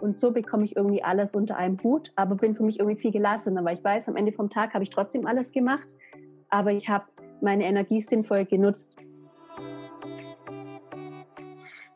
Und so bekomme ich irgendwie alles unter einem Hut, aber bin für mich irgendwie viel gelassener, weil ich weiß, am Ende vom Tag habe ich trotzdem alles gemacht, aber ich habe meine Energie sinnvoll genutzt.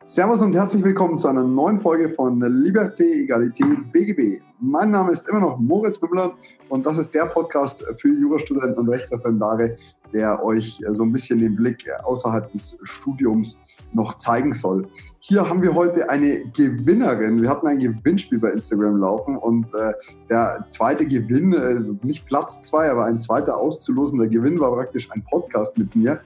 Servus und herzlich willkommen zu einer neuen Folge von Liberté, Egalité, BGB. Mein Name ist immer noch Moritz Müller und das ist der Podcast für Jurastudenten und Rechtsreferendare, der euch so ein bisschen den Blick außerhalb des Studiums noch zeigen soll. Hier haben wir heute eine Gewinnerin. Wir hatten ein Gewinnspiel bei Instagram laufen und äh, der zweite Gewinn, äh, nicht Platz zwei, aber ein zweiter auszulosender Gewinn war praktisch ein Podcast mit mir.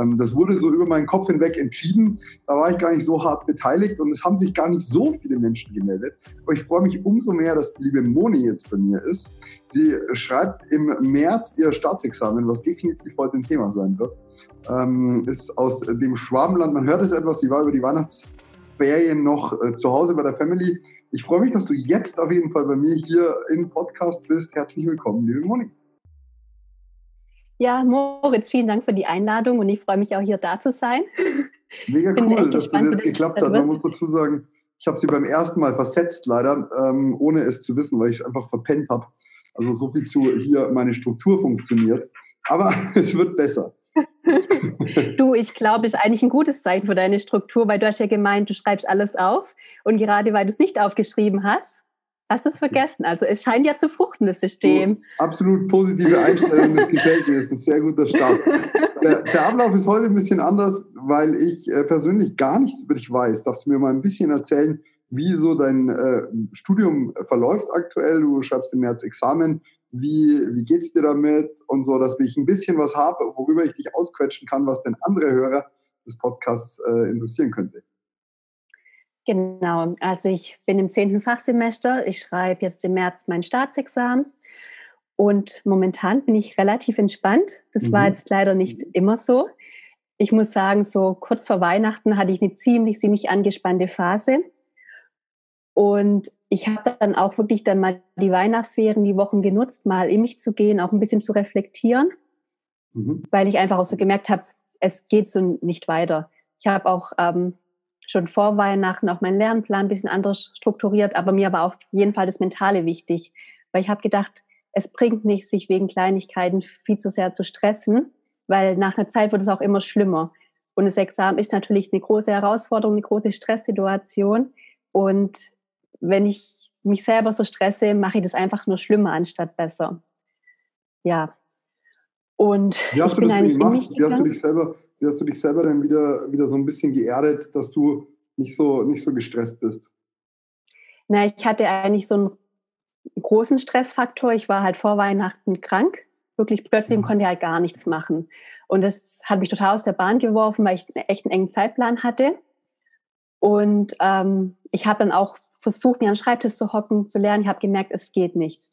Ähm, das wurde so über meinen Kopf hinweg entschieden. Da war ich gar nicht so hart beteiligt und es haben sich gar nicht so viele Menschen gemeldet. Aber ich freue mich umso mehr, dass die liebe Moni jetzt bei mir ist. Sie schreibt im März ihr Staatsexamen, was definitiv heute ein Thema sein wird. Ähm, ist aus dem Schwabenland. Man hört es etwas. Sie war über die Weihnachts Ferien noch äh, zu Hause bei der Family. Ich freue mich, dass du jetzt auf jeden Fall bei mir hier im Podcast bist. Herzlich willkommen, liebe Monik. Ja, Moritz, vielen Dank für die Einladung und ich freue mich auch hier da zu sein. Mega cool, dass das jetzt geklappt hat. Man muss dazu sagen, ich habe sie beim ersten Mal versetzt, leider, ähm, ohne es zu wissen, weil ich es einfach verpennt habe. Also so viel zu hier meine Struktur funktioniert. Aber es wird besser. du, ich glaube, ist eigentlich ein gutes Zeichen für deine Struktur, weil du hast ja gemeint, du schreibst alles auf und gerade weil du es nicht aufgeschrieben hast, hast du es vergessen. Also es scheint ja zu fruchten, das System. So, absolut positive Einstellung, das gefällt mir, das ist ein sehr guter Start. Der, der, Ablauf ist heute ein bisschen anders, weil ich äh, persönlich gar nichts über dich weiß. Darfst du mir mal ein bisschen erzählen, wie so dein äh, Studium verläuft aktuell? Du schreibst im März Examen wie, wie geht's dir damit und so, dass ich ein bisschen was habe, worüber ich dich ausquetschen kann, was denn andere Hörer des Podcasts äh, interessieren könnte. Genau, also ich bin im zehnten Fachsemester, ich schreibe jetzt im März mein Staatsexamen und momentan bin ich relativ entspannt. Das mhm. war jetzt leider nicht immer so. Ich muss sagen, so kurz vor Weihnachten hatte ich eine ziemlich, ziemlich angespannte Phase. Und ich habe dann auch wirklich dann mal die Weihnachtsferien, die Wochen genutzt, mal in mich zu gehen, auch ein bisschen zu reflektieren, mhm. weil ich einfach auch so gemerkt habe, es geht so nicht weiter. Ich habe auch ähm, schon vor Weihnachten auch meinen Lernplan ein bisschen anders strukturiert, aber mir war auf jeden Fall das Mentale wichtig, weil ich habe gedacht, es bringt nichts, sich wegen Kleinigkeiten viel zu sehr zu stressen, weil nach einer Zeit wird es auch immer schlimmer. Und das Examen ist natürlich eine große Herausforderung, eine große Stresssituation. Und wenn ich mich selber so stresse, mache ich das einfach nur schlimmer anstatt besser. Ja. Und wie hast, du das denn gemacht? Wie hast du dich selber, wie hast du dich selber dann wieder, wieder so ein bisschen geerdet, dass du nicht so, nicht so gestresst bist? Na, ich hatte eigentlich so einen großen Stressfaktor. Ich war halt vor Weihnachten krank, wirklich plötzlich und mhm. konnte halt gar nichts machen. Und das hat mich total aus der Bahn geworfen, weil ich echt einen engen Zeitplan hatte. Und ähm, ich habe dann auch versucht, mir an den Schreibtisch zu hocken, zu lernen. Ich habe gemerkt, es geht nicht.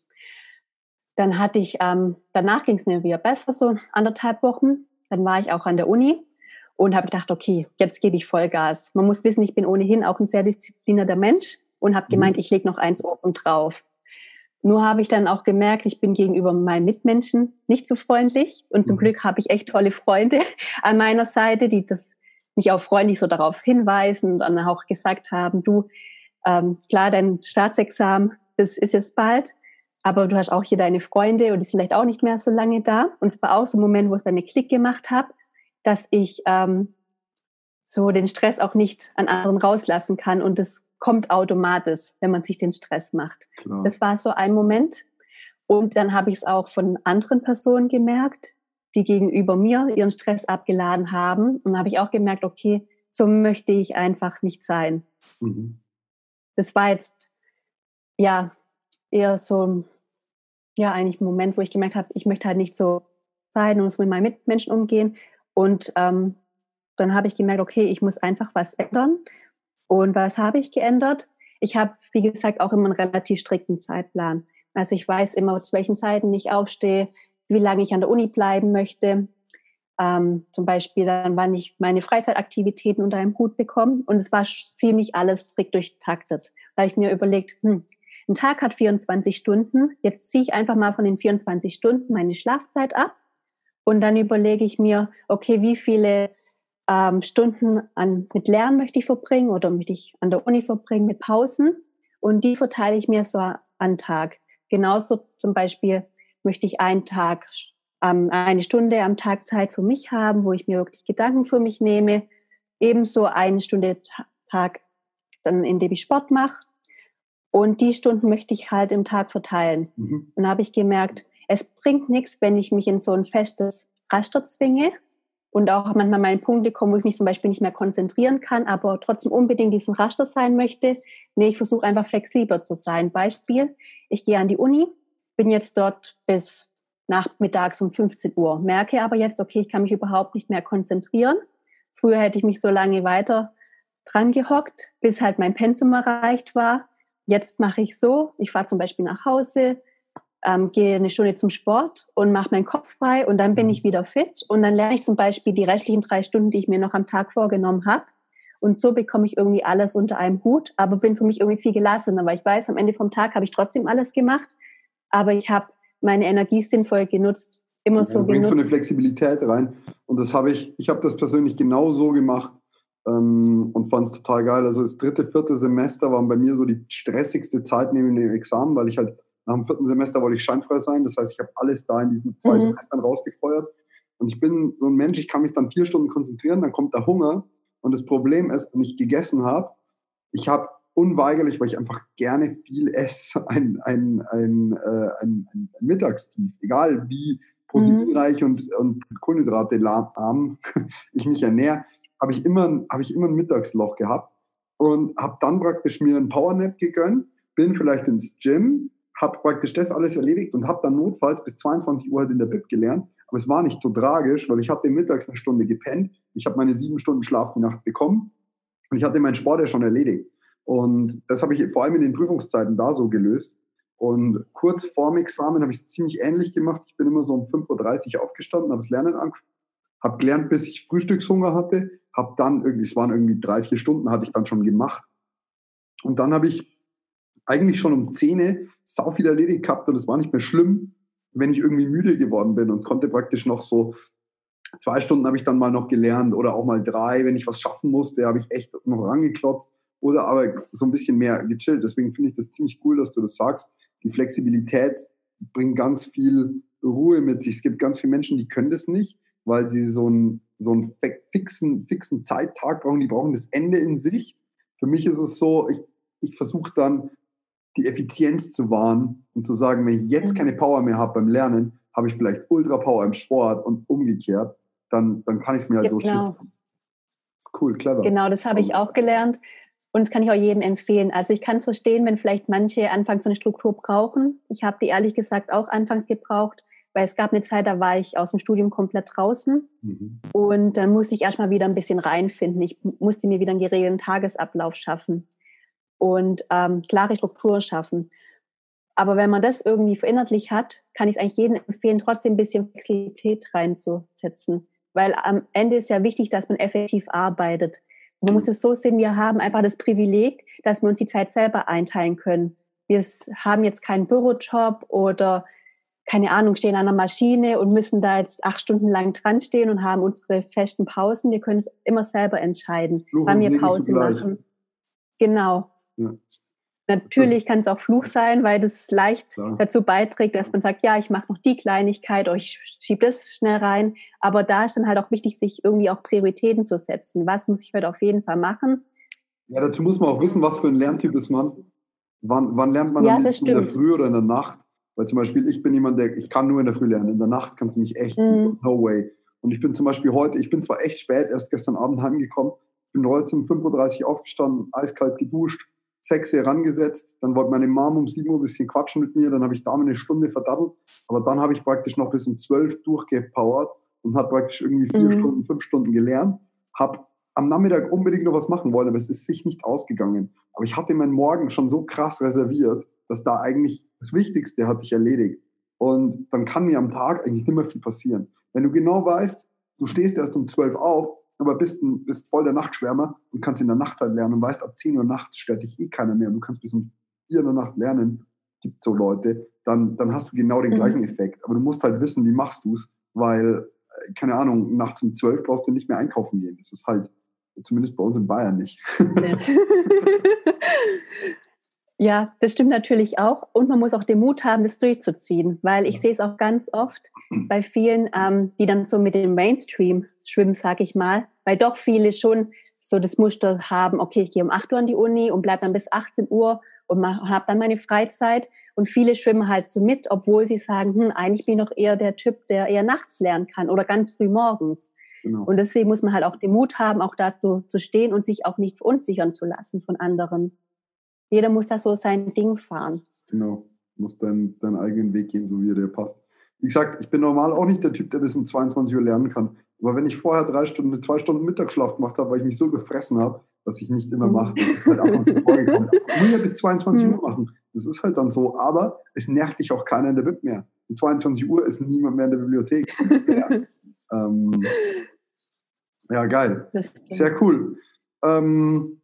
Dann hatte ich, ähm, danach ging es mir wieder besser, so anderthalb Wochen. Dann war ich auch an der Uni und habe gedacht, okay, jetzt gebe ich Vollgas. Man muss wissen, ich bin ohnehin auch ein sehr disziplinierter Mensch und habe mhm. gemeint, ich lege noch eins oben drauf. Nur habe ich dann auch gemerkt, ich bin gegenüber meinen Mitmenschen nicht so freundlich. Und zum mhm. Glück habe ich echt tolle Freunde an meiner Seite, die das mich auch freundlich so darauf hinweisen und dann auch gesagt haben, du, ähm, klar, dein Staatsexamen, das ist jetzt bald, aber du hast auch hier deine Freunde und die sind vielleicht auch nicht mehr so lange da. Und es war auch so ein Moment, wo es bei mir Klick gemacht habe, dass ich ähm, so den Stress auch nicht an anderen rauslassen kann und das kommt automatisch, wenn man sich den Stress macht. Klar. Das war so ein Moment. Und dann habe ich es auch von anderen Personen gemerkt, die gegenüber mir ihren Stress abgeladen haben. Und habe ich auch gemerkt, okay, so möchte ich einfach nicht sein. Mhm das war jetzt ja eher so, ja, eigentlich ein Moment, wo ich gemerkt habe, ich möchte halt nicht so sein und muss mit meinen Mitmenschen umgehen. Und ähm, dann habe ich gemerkt, okay, ich muss einfach was ändern. Und was habe ich geändert? Ich habe, wie gesagt, auch immer einen relativ strikten Zeitplan. Also ich weiß immer, zu welchen Zeiten ich aufstehe, wie lange ich an der Uni bleiben möchte. Ähm, zum Beispiel dann, wann ich meine Freizeitaktivitäten unter einem Hut bekomme. Und es war ziemlich alles strikt durchtaktet. Da habe ich mir überlegt, hm, ein Tag hat 24 Stunden. Jetzt ziehe ich einfach mal von den 24 Stunden meine Schlafzeit ab. Und dann überlege ich mir, okay, wie viele ähm, Stunden an, mit Lernen möchte ich verbringen oder möchte ich an der Uni verbringen mit Pausen. und die verteile ich mir so an Tag. Genauso zum Beispiel möchte ich einen Tag, eine Stunde am Tag Zeit für mich haben, wo ich mir wirklich Gedanken für mich nehme. Ebenso eine Stunde Tag, dann indem ich Sport mache. Und die Stunden möchte ich halt im Tag verteilen. Mhm. Und da habe ich gemerkt, es bringt nichts, wenn ich mich in so ein festes Raster zwinge und auch manchmal meine Punkte kommen, wo ich mich zum Beispiel nicht mehr konzentrieren kann, aber trotzdem unbedingt diesen Raster sein möchte. Nee, ich versuche einfach flexibler zu sein. Beispiel, ich gehe an die Uni, bin jetzt dort bis nachmittags um 15 Uhr, merke aber jetzt, okay, ich kann mich überhaupt nicht mehr konzentrieren. Früher hätte ich mich so lange weiter dran gehockt, bis halt mein Pensum erreicht war. Jetzt mache ich so, ich fahre zum Beispiel nach Hause, ähm, gehe eine Stunde zum Sport und mache meinen Kopf frei und dann bin mhm. ich wieder fit und dann lerne ich zum Beispiel die restlichen drei Stunden, die ich mir noch am Tag vorgenommen habe. Und so bekomme ich irgendwie alles unter einem Hut, aber bin für mich irgendwie viel gelassener, weil ich weiß, am Ende vom Tag habe ich trotzdem alles gemacht, aber ich habe meine Energie sinnvoll genutzt, immer so du bringst so eine Flexibilität rein und das habe ich, ich habe das persönlich genau so gemacht ähm, und fand es total geil. Also das dritte, vierte Semester waren bei mir so die stressigste Zeit neben dem Examen, weil ich halt nach dem vierten Semester wollte ich scheinfrei sein. Das heißt, ich habe alles da in diesen zwei mhm. Semestern rausgefeuert. Und ich bin so ein Mensch, ich kann mich dann vier Stunden konzentrieren, dann kommt der Hunger. Und das Problem ist, wenn ich gegessen habe, ich habe unweigerlich, weil ich einfach gerne viel esse, ein, ein, ein, äh, ein, ein Mittagstief. Egal wie proteinreich mhm. und, und Kohlenhydrate arm ich mich ernähre, habe ich, immer, hab ich immer ein Mittagsloch gehabt und habe dann praktisch mir einen Powernap gegönnt, bin vielleicht ins Gym, habe praktisch das alles erledigt und habe dann notfalls bis 22 Uhr halt in der Bib gelernt. Aber es war nicht so tragisch, weil ich hatte mittags eine Stunde gepennt. Ich habe meine sieben Stunden Schlaf die Nacht bekommen und ich hatte meinen Sport ja schon erledigt. Und das habe ich vor allem in den Prüfungszeiten da so gelöst. Und kurz vorm Examen habe ich es ziemlich ähnlich gemacht. Ich bin immer so um 5.30 Uhr aufgestanden, habe das Lernen angefangen, habe gelernt, bis ich Frühstückshunger hatte, habe dann irgendwie, es waren irgendwie drei, vier Stunden, hatte ich dann schon gemacht. Und dann habe ich eigentlich schon um 10 sau viel erledigt gehabt und es war nicht mehr schlimm, wenn ich irgendwie müde geworden bin und konnte praktisch noch so zwei Stunden habe ich dann mal noch gelernt oder auch mal drei, wenn ich was schaffen musste, habe ich echt noch rangeklotzt oder aber so ein bisschen mehr gechillt. Deswegen finde ich das ziemlich cool, dass du das sagst. Die Flexibilität bringt ganz viel Ruhe mit sich. Es gibt ganz viele Menschen, die können das nicht, weil sie so einen, so einen fixen, fixen Zeittag brauchen. Die brauchen das Ende in Sicht. Für mich ist es so, ich, ich versuche dann die Effizienz zu wahren und zu sagen, wenn ich jetzt keine Power mehr habe beim Lernen, habe ich vielleicht Ultra Power im Sport und umgekehrt, dann, dann kann ich es mir halt genau. so shiften. Das ist cool, clever. Genau, das habe ich auch gelernt. Und das kann ich auch jedem empfehlen. Also ich kann es verstehen, wenn vielleicht manche anfangs so eine Struktur brauchen. Ich habe die ehrlich gesagt auch anfangs gebraucht, weil es gab eine Zeit, da war ich aus dem Studium komplett draußen. Mhm. Und dann musste ich erstmal wieder ein bisschen reinfinden. Ich musste mir wieder einen geregelten Tagesablauf schaffen und ähm, klare Strukturen schaffen. Aber wenn man das irgendwie verinnerlich hat, kann ich es eigentlich jedem empfehlen, trotzdem ein bisschen Flexibilität reinzusetzen. Weil am Ende ist ja wichtig, dass man effektiv arbeitet. Man muss es so sehen, wir haben einfach das Privileg, dass wir uns die Zeit selber einteilen können. Wir haben jetzt keinen Bürojob oder keine Ahnung, stehen an einer Maschine und müssen da jetzt acht Stunden lang dran stehen und haben unsere festen Pausen. Wir können es immer selber entscheiden, wann wir Pausen machen. Genau. Ja. Natürlich kann es auch Fluch sein, weil das leicht klar. dazu beiträgt, dass man sagt, ja, ich mache noch die Kleinigkeit oder ich schiebe das schnell rein. Aber da ist dann halt auch wichtig, sich irgendwie auch Prioritäten zu setzen. Was muss ich heute auf jeden Fall machen? Ja, dazu muss man auch wissen, was für ein Lerntyp ist man. Wann, wann lernt man ja, in der Früh oder in der Nacht? Weil zum Beispiel, ich bin jemand, der, ich kann nur in der Früh lernen. In der Nacht kannst du mich echt, mhm. no way. Und ich bin zum Beispiel heute, ich bin zwar echt spät, erst gestern Abend heimgekommen, bin heute um 5.30 Uhr aufgestanden, eiskalt geduscht, 6 Uhr rangesetzt, dann wollte meine Mom um 7 Uhr ein bisschen quatschen mit mir, dann habe ich da eine Stunde verdattelt, aber dann habe ich praktisch noch bis um 12 durchgepowert und habe praktisch irgendwie vier mhm. Stunden, fünf Stunden gelernt, habe am Nachmittag unbedingt noch was machen wollen, aber es ist sich nicht ausgegangen. Aber ich hatte meinen Morgen schon so krass reserviert, dass da eigentlich das Wichtigste hatte ich erledigt. Und dann kann mir am Tag eigentlich nicht mehr viel passieren. Wenn du genau weißt, du stehst erst um 12 auf, aber bist, ein, bist voll der Nachtschwärmer und kannst in der Nacht halt lernen und weißt, ab 10 Uhr nachts stört dich eh keiner mehr. Du kannst bis um 4 Uhr Nacht lernen, gibt so Leute, dann, dann hast du genau den mhm. gleichen Effekt. Aber du musst halt wissen, wie machst du es, weil, äh, keine Ahnung, nachts um 12 brauchst du nicht mehr einkaufen gehen. Das ist halt, zumindest bei uns in Bayern nicht. Ja, das stimmt natürlich auch. Und man muss auch den Mut haben, das durchzuziehen, weil ich sehe es auch ganz oft bei vielen, ähm, die dann so mit dem Mainstream schwimmen, sag ich mal, weil doch viele schon so das Muster haben, okay, ich gehe um 8 Uhr an die Uni und bleibe dann bis 18 Uhr und habe dann meine Freizeit. Und viele schwimmen halt so mit, obwohl sie sagen, hm, eigentlich bin ich doch eher der Typ, der eher nachts lernen kann oder ganz früh morgens. Genau. Und deswegen muss man halt auch den Mut haben, auch dazu zu stehen und sich auch nicht verunsichern zu lassen von anderen. Jeder muss da so sein Ding fahren. Genau, muss deinen, deinen eigenen Weg gehen, so wie er dir passt. Wie gesagt, ich bin normal auch nicht der Typ, der bis um 22 Uhr lernen kann. Aber wenn ich vorher drei Stunden, zwei Stunden Mittagsschlaf gemacht habe, weil ich mich so gefressen habe, was ich nicht immer mhm. mache, das ist halt ab und zu vorgekommen. Nur bis 22 mhm. Uhr machen. Das ist halt dann so. Aber es nervt dich auch keiner in der Bib mehr. Um 22 Uhr ist niemand mehr in der Bibliothek. ja. ähm, ja, geil. Sehr cool. Ähm,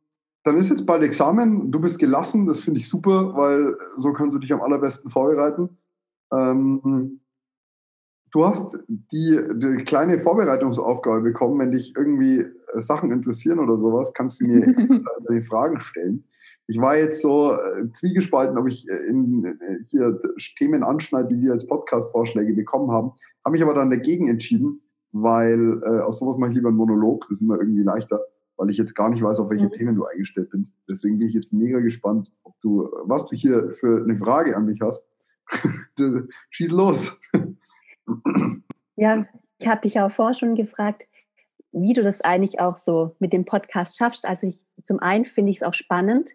dann ist jetzt bald Examen. Du bist gelassen. Das finde ich super, weil so kannst du dich am allerbesten vorbereiten. Ähm, du hast die, die, kleine Vorbereitungsaufgabe bekommen. Wenn dich irgendwie äh, Sachen interessieren oder sowas, kannst du mir deine Fragen stellen. Ich war jetzt so äh, zwiegespalten, ob ich äh, in, hier Themen anschneide, die wir als Podcast-Vorschläge bekommen haben. Habe mich aber dann dagegen entschieden, weil äh, aus sowas mache ich lieber einen Monolog. Das ist immer irgendwie leichter, weil ich jetzt gar nicht weiß, auf welche mhm. Themen du eingestellt bist. Deswegen bin ich jetzt mega gespannt, ob du, was du hier für eine Frage an mich hast. Schieß los. Ja, ich habe dich auch vorher schon gefragt, wie du das eigentlich auch so mit dem Podcast schaffst. Also ich, zum einen finde ich es auch spannend,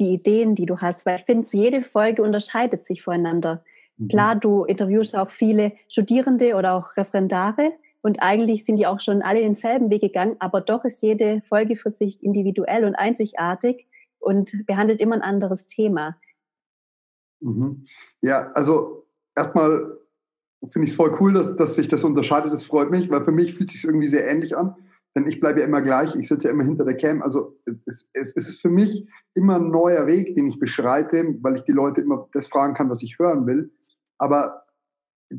die Ideen, die du hast, weil ich finde, jede Folge unterscheidet sich voneinander. Mhm. Klar, du interviewst auch viele Studierende oder auch Referendare und eigentlich sind die auch schon alle denselben Weg gegangen, aber doch ist jede Folge für sich individuell und einzigartig und behandelt immer ein anderes Thema. Mhm. Ja, also erstmal finde ich es voll cool, dass, dass sich das unterscheidet. Das freut mich, weil für mich fühlt sich irgendwie sehr ähnlich an. Denn ich bleibe ja immer gleich, ich sitze ja immer hinter der Cam. Also es, es, es ist für mich immer ein neuer Weg, den ich beschreite, weil ich die Leute immer das fragen kann, was ich hören will. Aber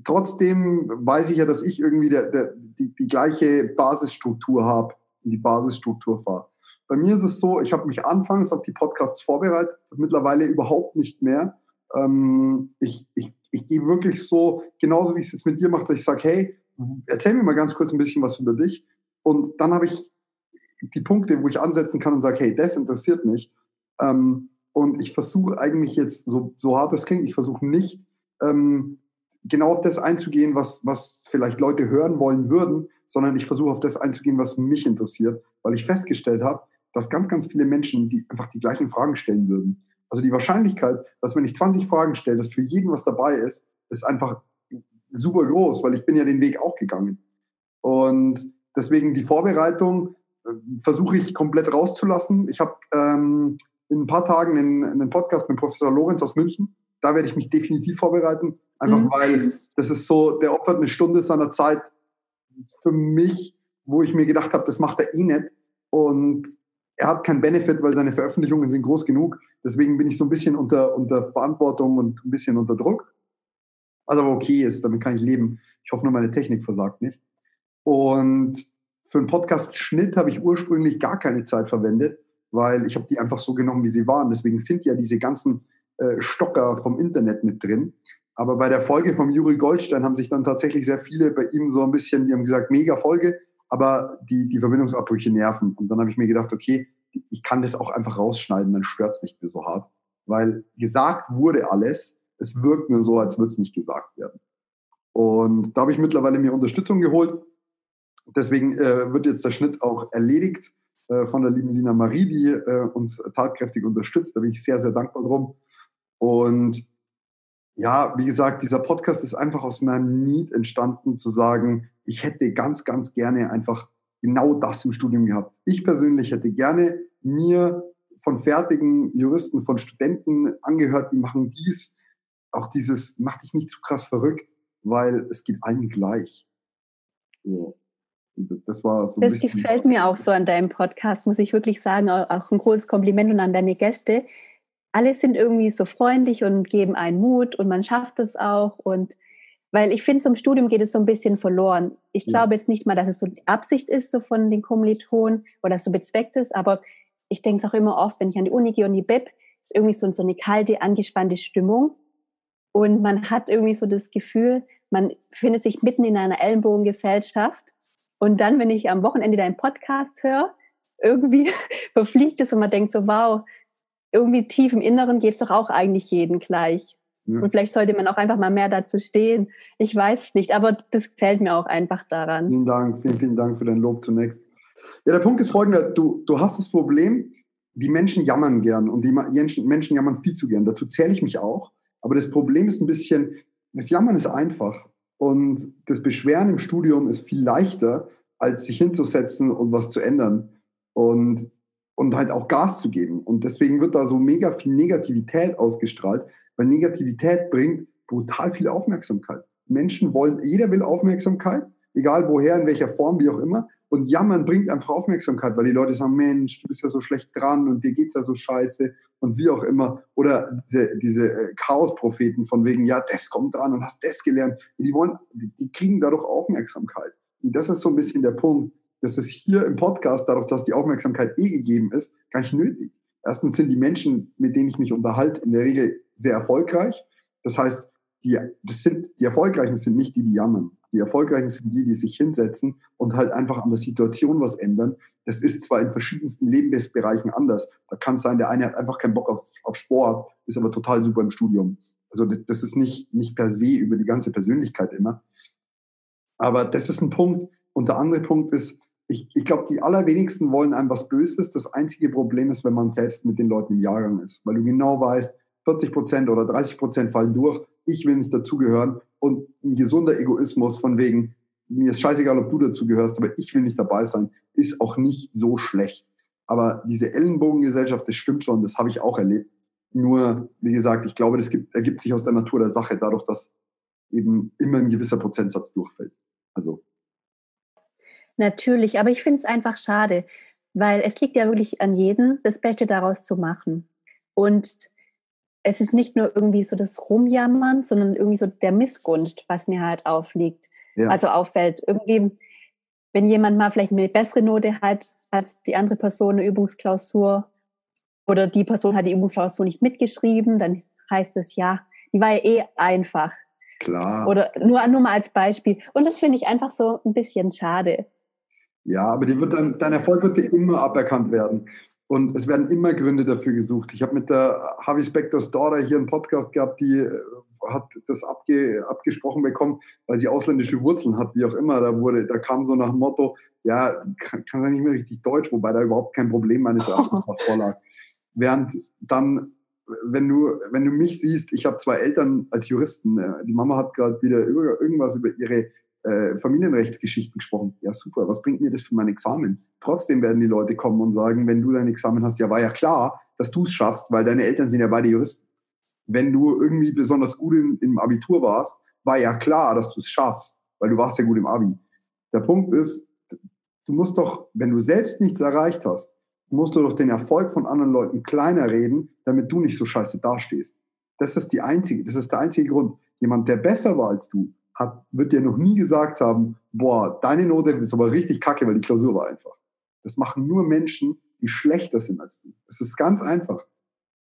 trotzdem weiß ich ja, dass ich irgendwie der, der, die, die gleiche Basisstruktur habe die Basisstruktur fahre. Bei mir ist es so, ich habe mich anfangs auf die Podcasts vorbereitet, mittlerweile überhaupt nicht mehr. Ähm, ich, ich ich gehe wirklich so, genauso wie ich es jetzt mit dir mache, dass ich sage, hey, erzähl mir mal ganz kurz ein bisschen was über dich. Und dann habe ich die Punkte, wo ich ansetzen kann und sage, hey, das interessiert mich. Ähm, und ich versuche eigentlich jetzt, so, so hart es klingt, ich versuche nicht ähm, genau auf das einzugehen, was, was vielleicht Leute hören wollen würden, sondern ich versuche auf das einzugehen, was mich interessiert, weil ich festgestellt habe, dass ganz, ganz viele Menschen die einfach die gleichen Fragen stellen würden. Also die Wahrscheinlichkeit, dass wenn ich 20 Fragen stelle, dass für jeden was dabei ist, ist einfach super groß, weil ich bin ja den Weg auch gegangen. Und deswegen die Vorbereitung äh, versuche ich komplett rauszulassen. Ich habe ähm, in ein paar Tagen einen, einen Podcast mit Professor Lorenz aus München. Da werde ich mich definitiv vorbereiten, einfach mhm. weil das ist so, der opfert eine Stunde seiner Zeit für mich, wo ich mir gedacht habe, das macht er eh nicht. Und er hat keinen Benefit, weil seine Veröffentlichungen sind groß genug. Deswegen bin ich so ein bisschen unter, unter Verantwortung und ein bisschen unter Druck. Was aber okay ist, damit kann ich leben. Ich hoffe nur, meine Technik versagt nicht. Und für einen Podcast-Schnitt habe ich ursprünglich gar keine Zeit verwendet, weil ich habe die einfach so genommen, wie sie waren. Deswegen sind ja diese ganzen äh, Stocker vom Internet mit drin. Aber bei der Folge vom Juri Goldstein haben sich dann tatsächlich sehr viele bei ihm so ein bisschen, die haben gesagt, mega Folge, aber die, die Verbindungsabbrüche nerven. Und dann habe ich mir gedacht, okay, ich kann das auch einfach rausschneiden, dann stört es nicht mehr so hart. Weil gesagt wurde alles, es wirkt nur so, als würde es nicht gesagt werden. Und da habe ich mittlerweile mir Unterstützung geholt. Deswegen äh, wird jetzt der Schnitt auch erledigt äh, von der lieben Lina Marie, die äh, uns tatkräftig unterstützt. Da bin ich sehr, sehr dankbar drum. Und ja, wie gesagt, dieser Podcast ist einfach aus meinem Need entstanden, zu sagen, ich hätte ganz, ganz gerne einfach genau das im Studium gehabt. Ich persönlich hätte gerne mir von fertigen Juristen, von Studenten angehört, die machen dies, auch dieses, mach dich nicht zu krass verrückt, weil es geht allen gleich. So. Das war so Das gefällt mir auch so an deinem Podcast, muss ich wirklich sagen. Auch ein großes Kompliment und an deine Gäste. Alle sind irgendwie so freundlich und geben einen Mut und man schafft es auch. Und weil ich finde, zum Studium geht es so ein bisschen verloren. Ich glaube jetzt nicht mal, dass es so die Absicht ist, so von den Kommilitonen oder so bezweckt ist, aber ich denke es auch immer oft, wenn ich an die Uni gehe und die BIP, ist irgendwie so, so eine kalte, angespannte Stimmung. Und man hat irgendwie so das Gefühl, man findet sich mitten in einer Ellenbogengesellschaft. Und dann, wenn ich am Wochenende deinen Podcast höre, irgendwie verfliegt es und man denkt so, wow, irgendwie tief im Inneren geht es doch auch eigentlich jeden gleich. Ja. Und vielleicht sollte man auch einfach mal mehr dazu stehen. Ich weiß es nicht, aber das gefällt mir auch einfach daran. Vielen Dank, vielen, vielen Dank für dein Lob zunächst. Ja, der Punkt ist folgender. Du, du hast das Problem, die Menschen jammern gern und die Menschen, Menschen jammern viel zu gern. Dazu zähle ich mich auch. Aber das Problem ist ein bisschen, das Jammern ist einfach und das Beschweren im Studium ist viel leichter, als sich hinzusetzen und was zu ändern und, und halt auch Gas zu geben. Und deswegen wird da so mega viel Negativität ausgestrahlt, weil Negativität bringt brutal viel Aufmerksamkeit. Menschen wollen, jeder will Aufmerksamkeit, egal woher, in welcher Form, wie auch immer. Und Jammern bringt einfach Aufmerksamkeit, weil die Leute sagen, Mensch, du bist ja so schlecht dran und dir geht's ja so scheiße und wie auch immer. Oder diese, diese äh, Chaos-Propheten von wegen, ja, das kommt dran und hast das gelernt. Die wollen, die kriegen dadurch Aufmerksamkeit. Und das ist so ein bisschen der Punkt. Das ist hier im Podcast, dadurch, dass die Aufmerksamkeit eh gegeben ist, gar nicht nötig. Erstens sind die Menschen, mit denen ich mich unterhalte, in der Regel sehr erfolgreich. Das heißt, die, das sind, die Erfolgreichen sind nicht die, die jammern. Die Erfolgreichen sind die, die sich hinsetzen und halt einfach an der Situation was ändern. Das ist zwar in verschiedensten Lebensbereichen anders. Da kann es sein, der eine hat einfach keinen Bock auf, auf Sport, ist aber total super im Studium. Also das, ist nicht, nicht per se über die ganze Persönlichkeit immer. Aber das ist ein Punkt. Und der andere Punkt ist, ich, ich glaube, die allerwenigsten wollen einem was Böses. Das einzige Problem ist, wenn man selbst mit den Leuten im Jahrgang ist, weil du genau weißt, 40 Prozent oder 30 Prozent fallen durch. Ich will nicht dazugehören und ein gesunder Egoismus von wegen, mir ist scheißegal, ob du dazu gehörst, aber ich will nicht dabei sein, ist auch nicht so schlecht. Aber diese Ellenbogengesellschaft, das stimmt schon, das habe ich auch erlebt. Nur, wie gesagt, ich glaube, das gibt, ergibt sich aus der Natur der Sache, dadurch, dass eben immer ein gewisser Prozentsatz durchfällt. Also. Natürlich, aber ich finde es einfach schade, weil es liegt ja wirklich an jedem, das Beste daraus zu machen. Und es ist nicht nur irgendwie so das Rumjammern, sondern irgendwie so der Missgunst, was mir halt aufliegt. Ja. Also auffällt. Irgendwie, wenn jemand mal vielleicht eine bessere Note hat als die andere Person, eine Übungsklausur, oder die Person hat die Übungsklausur nicht mitgeschrieben, dann heißt es ja, die war ja eh einfach. Klar. Oder nur, nur mal als Beispiel. Und das finde ich einfach so ein bisschen schade. Ja, aber die wird dann, dein Erfolg wird dir immer aberkannt werden. Und es werden immer Gründe dafür gesucht. Ich habe mit der Harvey Spectors Daughter hier einen Podcast gehabt, die äh, hat das abge, abgesprochen bekommen, weil sie ausländische Wurzeln hat, wie auch immer. Da wurde, da kam so nach dem Motto, ja, kann, kann nicht mehr richtig Deutsch, wobei da überhaupt kein Problem meines Erachtens oh. vorlag. Während dann, wenn du, wenn du mich siehst, ich habe zwei Eltern als Juristen. Äh, die Mama hat gerade wieder über, irgendwas über ihre äh, Familienrechtsgeschichten gesprochen. Ja, super, was bringt mir das für mein Examen? Trotzdem werden die Leute kommen und sagen, wenn du dein Examen hast, ja, war ja klar, dass du es schaffst, weil deine Eltern sind ja beide Juristen. Wenn du irgendwie besonders gut im, im Abitur warst, war ja klar, dass du es schaffst, weil du warst ja gut im Abi. Der Punkt ist, du musst doch, wenn du selbst nichts erreicht hast, musst du doch den Erfolg von anderen Leuten kleiner reden, damit du nicht so scheiße dastehst. Das ist die einzige, das ist der einzige Grund. Jemand, der besser war als du, hat, wird dir noch nie gesagt haben, boah, deine Note ist aber richtig kacke, weil die Klausur war einfach. Das machen nur Menschen, die schlechter sind als du. Das ist ganz einfach.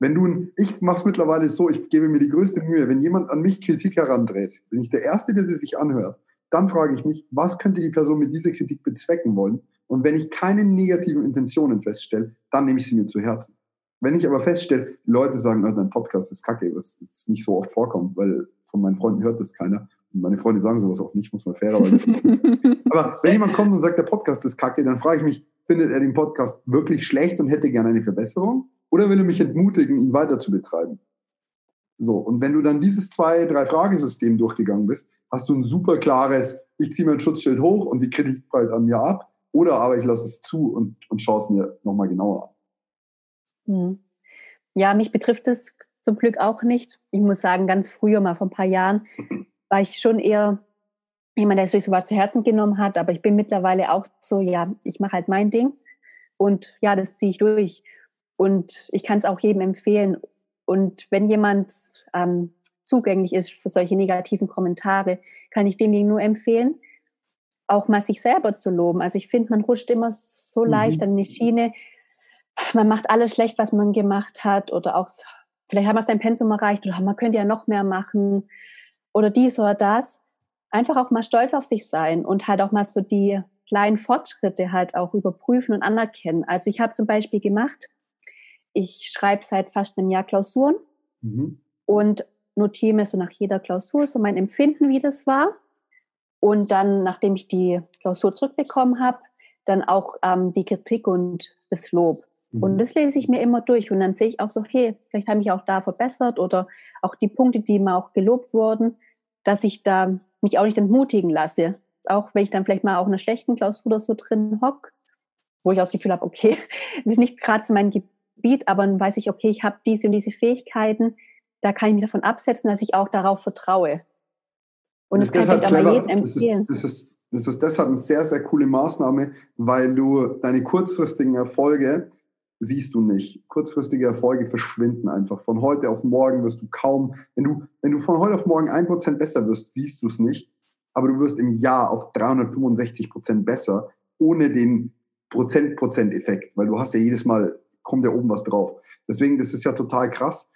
Wenn du, ich mache es mittlerweile so, ich gebe mir die größte Mühe, wenn jemand an mich Kritik herandreht, bin ich der Erste, der sie sich anhört, dann frage ich mich, was könnte die Person mit dieser Kritik bezwecken wollen? Und wenn ich keine negativen Intentionen feststelle, dann nehme ich sie mir zu Herzen. Wenn ich aber feststelle, Leute sagen, oh, dein Podcast ist kacke, was nicht so oft vorkommt, weil von meinen Freunden hört das keiner, meine Freunde sagen sowas auch nicht, muss man fairerweise Aber wenn jemand kommt und sagt, der Podcast ist kacke, dann frage ich mich, findet er den Podcast wirklich schlecht und hätte gerne eine Verbesserung? Oder will er mich entmutigen, ihn weiter zu betreiben? So, und wenn du dann dieses zwei, drei Fragesystem durchgegangen bist, hast du ein super klares, ich ziehe mein Schutzschild hoch und die Kritik prallt an mir ab, oder aber ich lasse es zu und, und schaue es mir nochmal genauer an. Hm. Ja, mich betrifft es zum Glück auch nicht. Ich muss sagen, ganz früher, mal vor ein paar Jahren, war ich schon eher jemand, der sich sowas zu Herzen genommen hat. Aber ich bin mittlerweile auch so, ja, ich mache halt mein Ding und ja, das ziehe ich durch. Und ich kann es auch jedem empfehlen. Und wenn jemand ähm, zugänglich ist für solche negativen Kommentare, kann ich demjenigen nur empfehlen, auch mal sich selber zu loben. Also ich finde, man rutscht immer so mhm. leicht an eine Schiene, man macht alles schlecht, was man gemacht hat oder auch vielleicht haben wir sein Pensum erreicht oder man könnte ja noch mehr machen oder dies oder das. Einfach auch mal stolz auf sich sein und halt auch mal so die kleinen Fortschritte halt auch überprüfen und anerkennen. Also ich habe zum Beispiel gemacht, ich schreibe seit fast einem Jahr Klausuren mhm. und notiere mir so nach jeder Klausur so mein Empfinden, wie das war. Und dann, nachdem ich die Klausur zurückbekommen habe, dann auch ähm, die Kritik und das Lob. Mhm. Und das lese ich mir immer durch und dann sehe ich auch so, hey, vielleicht habe ich auch da verbessert oder auch die Punkte, die mir auch gelobt wurden, dass ich da mich auch nicht entmutigen lasse. Auch wenn ich dann vielleicht mal auch in einer schlechten Klausur oder so drin hock, wo ich auch das Gefühl habe, okay, das ist nicht gerade so mein Gebiet, aber dann weiß ich, okay, ich habe diese und diese Fähigkeiten, da kann ich mich davon absetzen, dass ich auch darauf vertraue. Und das, das kann ich aber jedem empfehlen. Das ist, das, ist, das ist deshalb eine sehr, sehr coole Maßnahme, weil du deine kurzfristigen Erfolge siehst du nicht. Kurzfristige Erfolge verschwinden einfach. Von heute auf morgen wirst du kaum, wenn du, wenn du von heute auf morgen ein Prozent besser wirst, siehst du es nicht. Aber du wirst im Jahr auf 365 Prozent besser, ohne den Prozent-Prozent-Effekt, weil du hast ja jedes Mal, kommt ja oben was drauf. Deswegen, das ist ja total krass.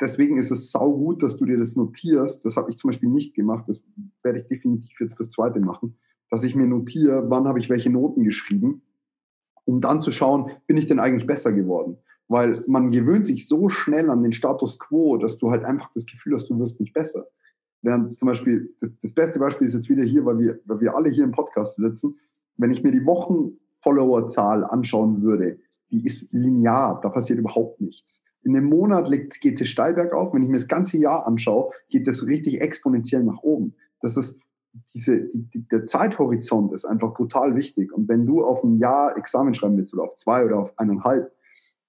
Deswegen ist es saugut, dass du dir das notierst. Das habe ich zum Beispiel nicht gemacht. Das werde ich definitiv jetzt fürs Zweite machen. Dass ich mir notiere, wann habe ich welche Noten geschrieben um dann zu schauen, bin ich denn eigentlich besser geworden? Weil man gewöhnt sich so schnell an den Status quo, dass du halt einfach das Gefühl hast, du wirst nicht besser. Während zum Beispiel, das, das beste Beispiel ist jetzt wieder hier, weil wir, weil wir alle hier im Podcast sitzen, wenn ich mir die Wochen-Follower-Zahl anschauen würde, die ist linear, da passiert überhaupt nichts. In einem Monat geht es steil bergauf. Wenn ich mir das ganze Jahr anschaue, geht das richtig exponentiell nach oben. Das ist diese, die, der Zeithorizont ist einfach brutal wichtig. Und wenn du auf ein Jahr Examen schreiben willst oder auf zwei oder auf eineinhalb,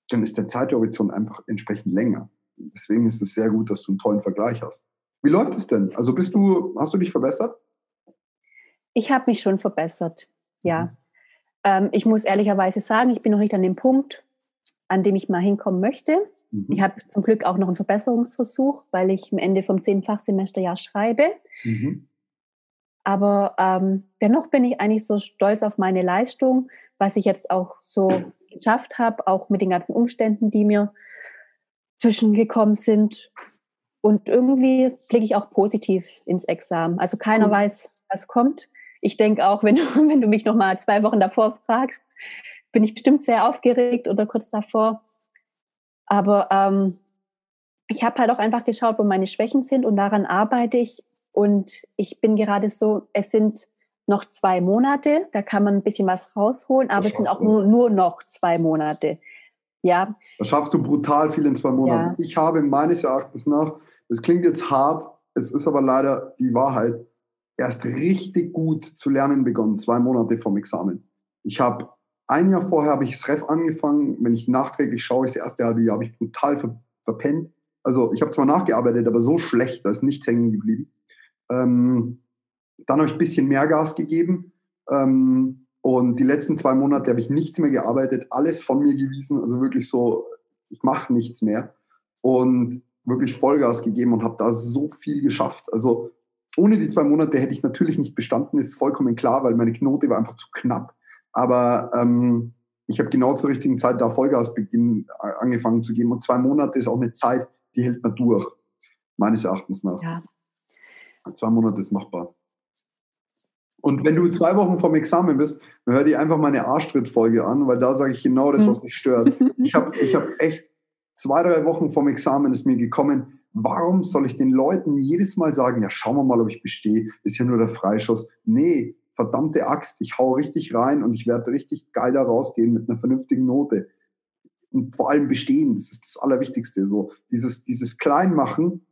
dann ist der Zeithorizont einfach entsprechend länger. Deswegen ist es sehr gut, dass du einen tollen Vergleich hast. Wie läuft es denn? Also bist du, hast du dich verbessert? Ich habe mich schon verbessert, ja. Mhm. Ähm, ich muss ehrlicherweise sagen, ich bin noch nicht an dem Punkt, an dem ich mal hinkommen möchte. Mhm. Ich habe zum Glück auch noch einen Verbesserungsversuch, weil ich am Ende vom zehnten Fachsemesterjahr schreibe. Mhm. Aber ähm, dennoch bin ich eigentlich so stolz auf meine Leistung, was ich jetzt auch so geschafft habe, auch mit den ganzen Umständen, die mir zwischengekommen sind. Und irgendwie blicke ich auch positiv ins Examen. Also keiner mhm. weiß, was kommt. Ich denke auch, wenn du, wenn du mich noch mal zwei Wochen davor fragst, bin ich bestimmt sehr aufgeregt oder kurz davor. Aber ähm, ich habe halt auch einfach geschaut, wo meine Schwächen sind und daran arbeite ich und ich bin gerade so, es sind noch zwei Monate, da kann man ein bisschen was rausholen, aber es sind auch nur, nur, noch zwei Monate. Ja. Da schaffst du brutal viel in zwei Monaten. Ja. Ich habe meines Erachtens nach, das klingt jetzt hart, es ist aber leider die Wahrheit, erst richtig gut zu lernen begonnen, zwei Monate vom Examen. Ich habe ein Jahr vorher habe ich das Ref angefangen. Wenn ich nachträglich schaue, das erste halbe Jahr habe ich brutal ver verpennt. Also ich habe zwar nachgearbeitet, aber so schlecht, da ist nichts hängen geblieben. Ähm, dann habe ich ein bisschen mehr Gas gegeben. Ähm, und die letzten zwei Monate habe ich nichts mehr gearbeitet, alles von mir gewiesen, also wirklich so, ich mache nichts mehr. Und wirklich Vollgas gegeben und habe da so viel geschafft. Also ohne die zwei Monate hätte ich natürlich nicht bestanden, ist vollkommen klar, weil meine Knote war einfach zu knapp. Aber ähm, ich habe genau zur richtigen Zeit da Vollgas angefangen zu geben. Und zwei Monate ist auch eine Zeit, die hält man durch, meines Erachtens nach. Ja, Zwei Monate ist machbar. Und wenn du zwei Wochen vom Examen bist, dann hör dir einfach meine Arschtritt-Folge an, weil da sage ich genau das, was mich stört. Ich habe ich hab echt zwei, drei Wochen vom Examen ist mir gekommen, warum soll ich den Leuten jedes Mal sagen, ja, schauen wir mal, ob ich bestehe, ist ja nur der Freischuss. Nee, verdammte Axt, ich hau richtig rein und ich werde richtig geil da rausgehen mit einer vernünftigen Note. Und vor allem bestehen, das ist das Allerwichtigste. So, dieses, dieses Kleinmachen,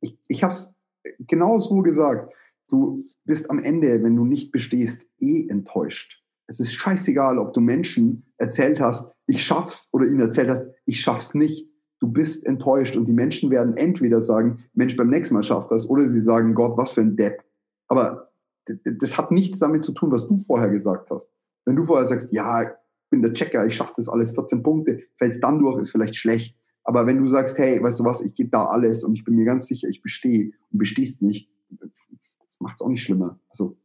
ich, ich habe es genau so gesagt. Du bist am Ende, wenn du nicht bestehst, eh enttäuscht. Es ist scheißegal, ob du Menschen erzählt hast, ich schaff's, oder ihnen erzählt hast, ich schaff's nicht. Du bist enttäuscht und die Menschen werden entweder sagen, Mensch, beim nächsten Mal schafft das, oder sie sagen, Gott, was für ein Depp. Aber das hat nichts damit zu tun, was du vorher gesagt hast. Wenn du vorher sagst, ja, ich bin der Checker, ich schaffe das alles, 14 Punkte, fällst dann durch, ist vielleicht schlecht. Aber wenn du sagst, hey, weißt du was, ich gebe da alles und ich bin mir ganz sicher, ich bestehe und bestehst nicht, das macht es auch nicht schlimmer. Also,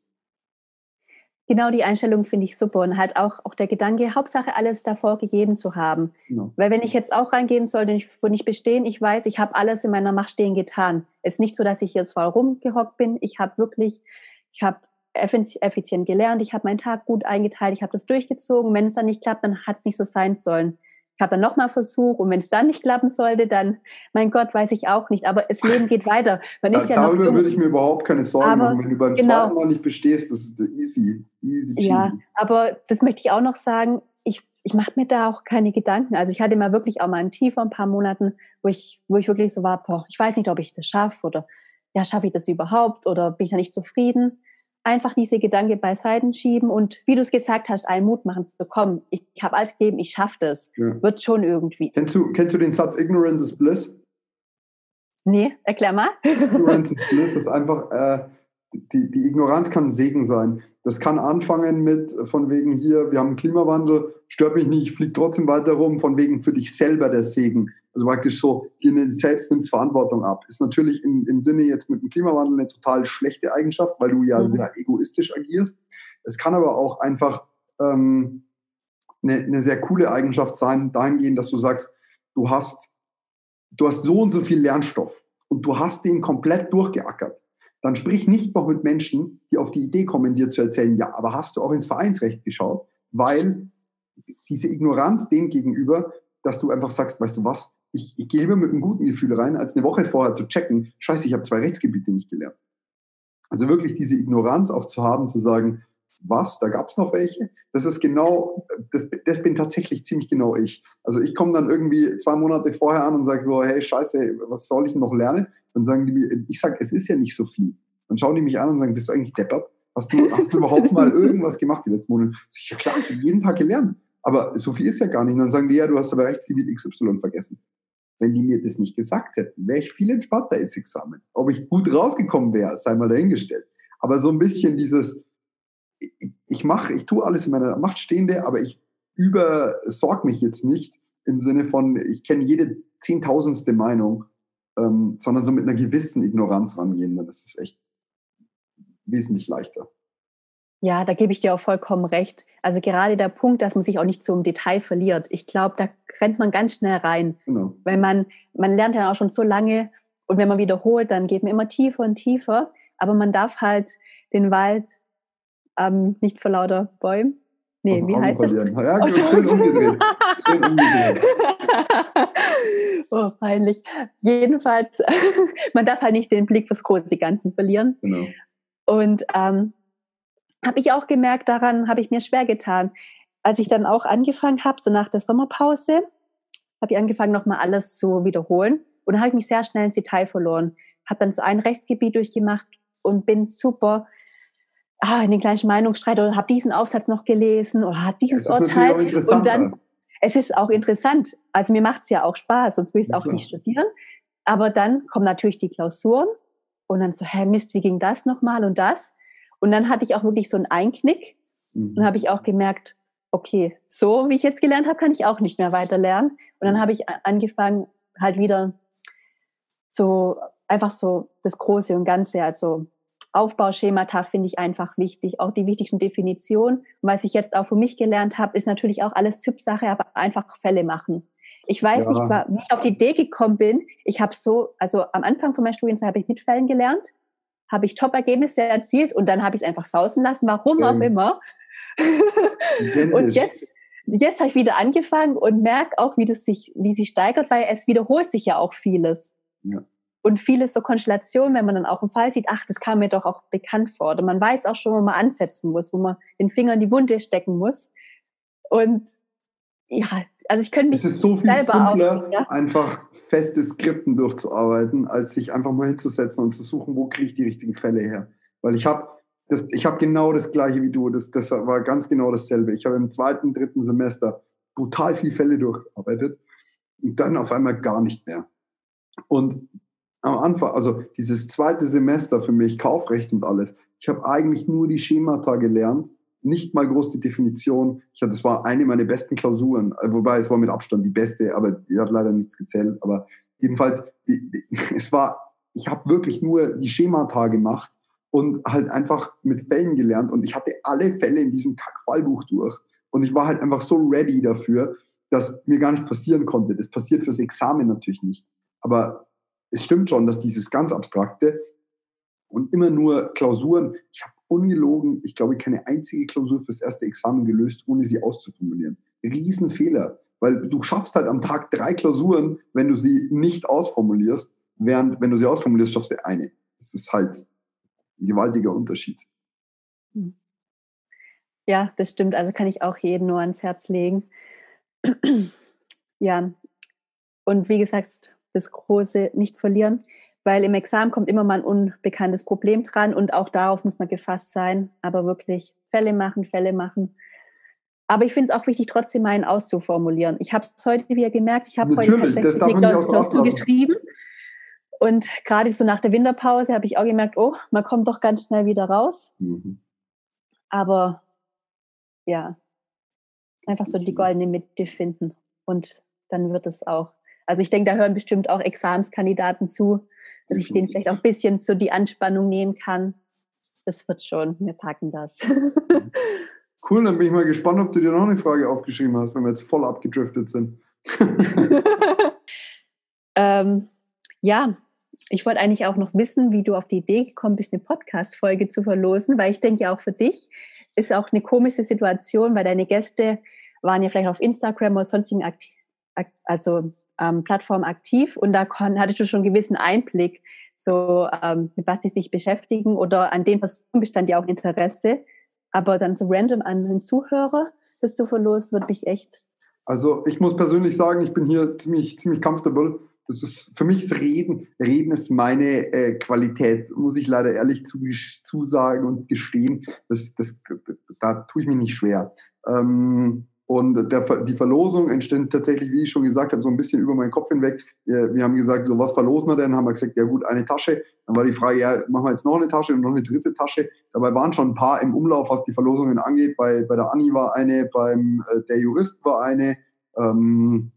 Genau die Einstellung finde ich super und halt auch, auch der Gedanke, Hauptsache alles davor gegeben zu haben. Genau. Weil wenn ich jetzt auch reingehen sollte und ich würde nicht bestehen, ich weiß, ich habe alles in meiner Macht stehen getan. Es ist nicht so, dass ich jetzt voll rumgehockt bin. Ich habe wirklich, ich habe effizient gelernt, ich habe meinen Tag gut eingeteilt, ich habe das durchgezogen. Wenn es dann nicht klappt, dann hat es nicht so sein sollen. Habe dann nochmal Versuch und wenn es dann nicht klappen sollte, dann, mein Gott, weiß ich auch nicht. Aber das Leben geht weiter. Man ist ja darüber würde ich mir überhaupt keine Sorgen aber, machen. Wenn du beim genau. zweiten Mal nicht bestehst, das ist easy, easy, cheesy. Ja, aber das möchte ich auch noch sagen. Ich, ich mache mir da auch keine Gedanken. Also ich hatte mal wirklich auch mal ein Tief vor ein paar Monaten, wo ich, wo ich wirklich so war, boah, ich weiß nicht, ob ich das schaffe oder ja, schaffe ich das überhaupt oder bin ich da nicht zufrieden? Einfach diese Gedanke beiseite schieben und wie du es gesagt hast, einen Mut machen zu bekommen. Ich, ich habe alles gegeben, ich schaffe das. Ja. Wird schon irgendwie. Kennst du, kennst du den Satz Ignorance is Bliss? Nee, erklär mal. Ignorance is Bliss ist einfach, äh, die, die Ignoranz kann Segen sein. Das kann anfangen mit von wegen hier, wir haben Klimawandel, stört mich nicht, fliegt trotzdem weiter rum, von wegen für dich selber der Segen. Also praktisch so, dir selbst nimmst Verantwortung ab. Ist natürlich im, im Sinne jetzt mit dem Klimawandel eine total schlechte Eigenschaft, weil du ja mhm. sehr egoistisch agierst. Es kann aber auch einfach ähm, eine, eine sehr coole Eigenschaft sein, dahingehend, dass du sagst, du hast, du hast so und so viel Lernstoff und du hast den komplett durchgeackert. Dann sprich nicht noch mit Menschen, die auf die Idee kommen, dir zu erzählen, ja, aber hast du auch ins Vereinsrecht geschaut? Weil diese Ignoranz dem gegenüber, dass du einfach sagst, weißt du was, ich, ich gehe lieber mit einem guten Gefühl rein, als eine Woche vorher zu checken, scheiße, ich habe zwei Rechtsgebiete nicht gelernt. Also wirklich diese Ignoranz auch zu haben, zu sagen, was, da gab es noch welche. Das ist genau, das, das bin tatsächlich ziemlich genau ich. Also ich komme dann irgendwie zwei Monate vorher an und sage so, hey, scheiße, was soll ich noch lernen? Dann sagen die mir, ich sage, es ist ja nicht so viel. Dann schauen die mich an und sagen, bist du eigentlich deppert? Hast du, hast du überhaupt mal irgendwas gemacht die letzten Monate? Ich, ja klar, ich habe jeden Tag gelernt. Aber so viel ist ja gar nicht. Und dann sagen die, ja, du hast aber Rechtsgebiet XY vergessen. Wenn die mir das nicht gesagt hätten, wäre ich viel entspannter ins Examen. Ob ich gut rausgekommen wäre, sei mal dahingestellt. Aber so ein bisschen dieses, ich mache, ich tue alles in meiner Macht Stehende, aber ich übersorg mich jetzt nicht im Sinne von, ich kenne jede zehntausendste Meinung, ähm, sondern so mit einer gewissen Ignoranz rangehen, dann ist es echt wesentlich leichter. Ja, da gebe ich dir auch vollkommen recht. Also gerade der Punkt, dass man sich auch nicht im Detail verliert. Ich glaube, da rennt man ganz schnell rein. Genau. Weil man, man lernt ja auch schon so lange und wenn man wiederholt, dann geht man immer tiefer und tiefer. Aber man darf halt den Wald ähm, nicht vor lauter Bäumen. Nee, wie heißt das? Ja, oh, schön umgedreht. schön umgedreht. oh, peinlich. Jedenfalls, man darf halt nicht den Blick fürs große Ganze verlieren. Genau. Und ähm, habe ich auch gemerkt, daran habe ich mir schwer getan. Als ich dann auch angefangen habe, so nach der Sommerpause, habe ich angefangen, nochmal alles zu wiederholen. Und dann habe ich mich sehr schnell ins Detail verloren. Habe dann so ein Rechtsgebiet durchgemacht und bin super ah, in den gleichen Meinungsstreit oder habe diesen Aufsatz noch gelesen oder hat dieses Urteil. Und dann, es ist auch interessant. Also mir macht es ja auch Spaß, sonst würde ich es auch nicht studieren. Aber dann kommen natürlich die Klausuren und dann so, hä, Mist, wie ging das nochmal und das? Und dann hatte ich auch wirklich so einen Einknick mhm. und habe ich auch gemerkt, okay, so wie ich jetzt gelernt habe, kann ich auch nicht mehr weiter lernen. Und dann habe ich angefangen, halt wieder so einfach so das Große und Ganze, also Aufbauschemata finde ich einfach wichtig, auch die wichtigsten Definitionen. Und was ich jetzt auch für mich gelernt habe, ist natürlich auch alles Typsache, aber einfach Fälle machen. Ich weiß ja. nicht, wie ich auf die Idee gekommen bin. Ich habe so, also am Anfang von meiner Studienzeit habe ich mit Fällen gelernt habe ich Top-Ergebnisse erzielt und dann habe ich es einfach sausen lassen, warum auch immer. Und jetzt, jetzt habe ich wieder angefangen und merke auch, wie das sich, wie sich steigert, weil es wiederholt sich ja auch vieles. Ja. Und vieles so Konstellationen, wenn man dann auch einen Fall sieht, ach, das kam mir doch auch bekannt vor. Oder man weiß auch schon, wo man ansetzen muss, wo man den Finger in die Wunde stecken muss. Und ja, also ich könnte mich Es ist so viel simpler, ja? einfach feste Skripten durchzuarbeiten, als sich einfach mal hinzusetzen und zu suchen, wo kriege ich die richtigen Fälle her. Weil ich habe ich habe genau das gleiche wie du, das, das war ganz genau dasselbe. Ich habe im zweiten, dritten Semester brutal viele Fälle durchgearbeitet und dann auf einmal gar nicht mehr. Und am Anfang, also dieses zweite Semester für mich, Kaufrecht und alles, ich habe eigentlich nur die Schemata gelernt nicht mal groß die Definition. Ich hatte, das war eine meiner besten Klausuren, äh, wobei es war mit Abstand die beste, aber die hat leider nichts gezählt. Aber jedenfalls, die, die, es war, ich habe wirklich nur die Schemata gemacht und halt einfach mit Fällen gelernt und ich hatte alle Fälle in diesem Kack-Fallbuch durch und ich war halt einfach so ready dafür, dass mir gar nichts passieren konnte. Das passiert fürs Examen natürlich nicht. Aber es stimmt schon, dass dieses ganz Abstrakte und immer nur Klausuren, ich habe ungelogen, ich glaube, keine einzige Klausur fürs erste Examen gelöst, ohne sie auszuformulieren. Riesenfehler, weil du schaffst halt am Tag drei Klausuren, wenn du sie nicht ausformulierst, während wenn du sie ausformulierst, schaffst du eine. Das ist halt ein gewaltiger Unterschied. Hm. Ja, das stimmt. Also kann ich auch jeden nur ans Herz legen. ja, und wie gesagt, das große nicht verlieren, weil im Examen kommt immer mal ein unbekanntes Problem dran und auch darauf muss man gefasst sein, aber wirklich Fälle machen, Fälle machen. Aber ich finde es auch wichtig, trotzdem meinen auszuformulieren. Ich habe es heute wieder gemerkt, ich habe heute tatsächlich eine Klausur geschrieben. Und gerade so nach der Winterpause habe ich auch gemerkt, oh, man kommt doch ganz schnell wieder raus. Mhm. Aber ja, einfach so die goldene Mitte finden. Und dann wird es auch. Also ich denke, da hören bestimmt auch Examenskandidaten zu, dass ich denen vielleicht auch ein bisschen so die Anspannung nehmen kann. Das wird schon, wir packen das. Cool, dann bin ich mal gespannt, ob du dir noch eine Frage aufgeschrieben hast, wenn wir jetzt voll abgedriftet sind. ähm, ja, ich wollte eigentlich auch noch wissen, wie du auf die Idee gekommen bist, eine Podcast-Folge zu verlosen, weil ich denke ja auch für dich ist auch eine komische Situation, weil deine Gäste waren ja vielleicht auf Instagram oder sonstigen Aktiv also ähm, Plattformen aktiv und da hattest du schon einen gewissen Einblick, so ähm, mit was die sich beschäftigen oder an den Personen bestand ja auch Interesse. Aber dann so random an den Zuhörer das zu verlosen, würde mich echt. Also ich muss persönlich sagen, ich bin hier ziemlich, ziemlich comfortable. Das ist für mich ist Reden. Reden ist meine äh, Qualität, muss ich leider ehrlich zusagen und gestehen. Das, das, da tue ich mich nicht schwer. Ähm, und der, die Verlosung entstand tatsächlich, wie ich schon gesagt habe, so ein bisschen über meinen Kopf hinweg. Wir haben gesagt, so was verlosen wir denn? Haben wir gesagt, ja gut, eine Tasche. Dann war die Frage, ja, machen wir jetzt noch eine Tasche und noch eine dritte Tasche. Dabei waren schon ein paar im Umlauf, was die Verlosungen angeht. Bei, bei der Anni war eine, beim äh, der Jurist war eine. Ähm,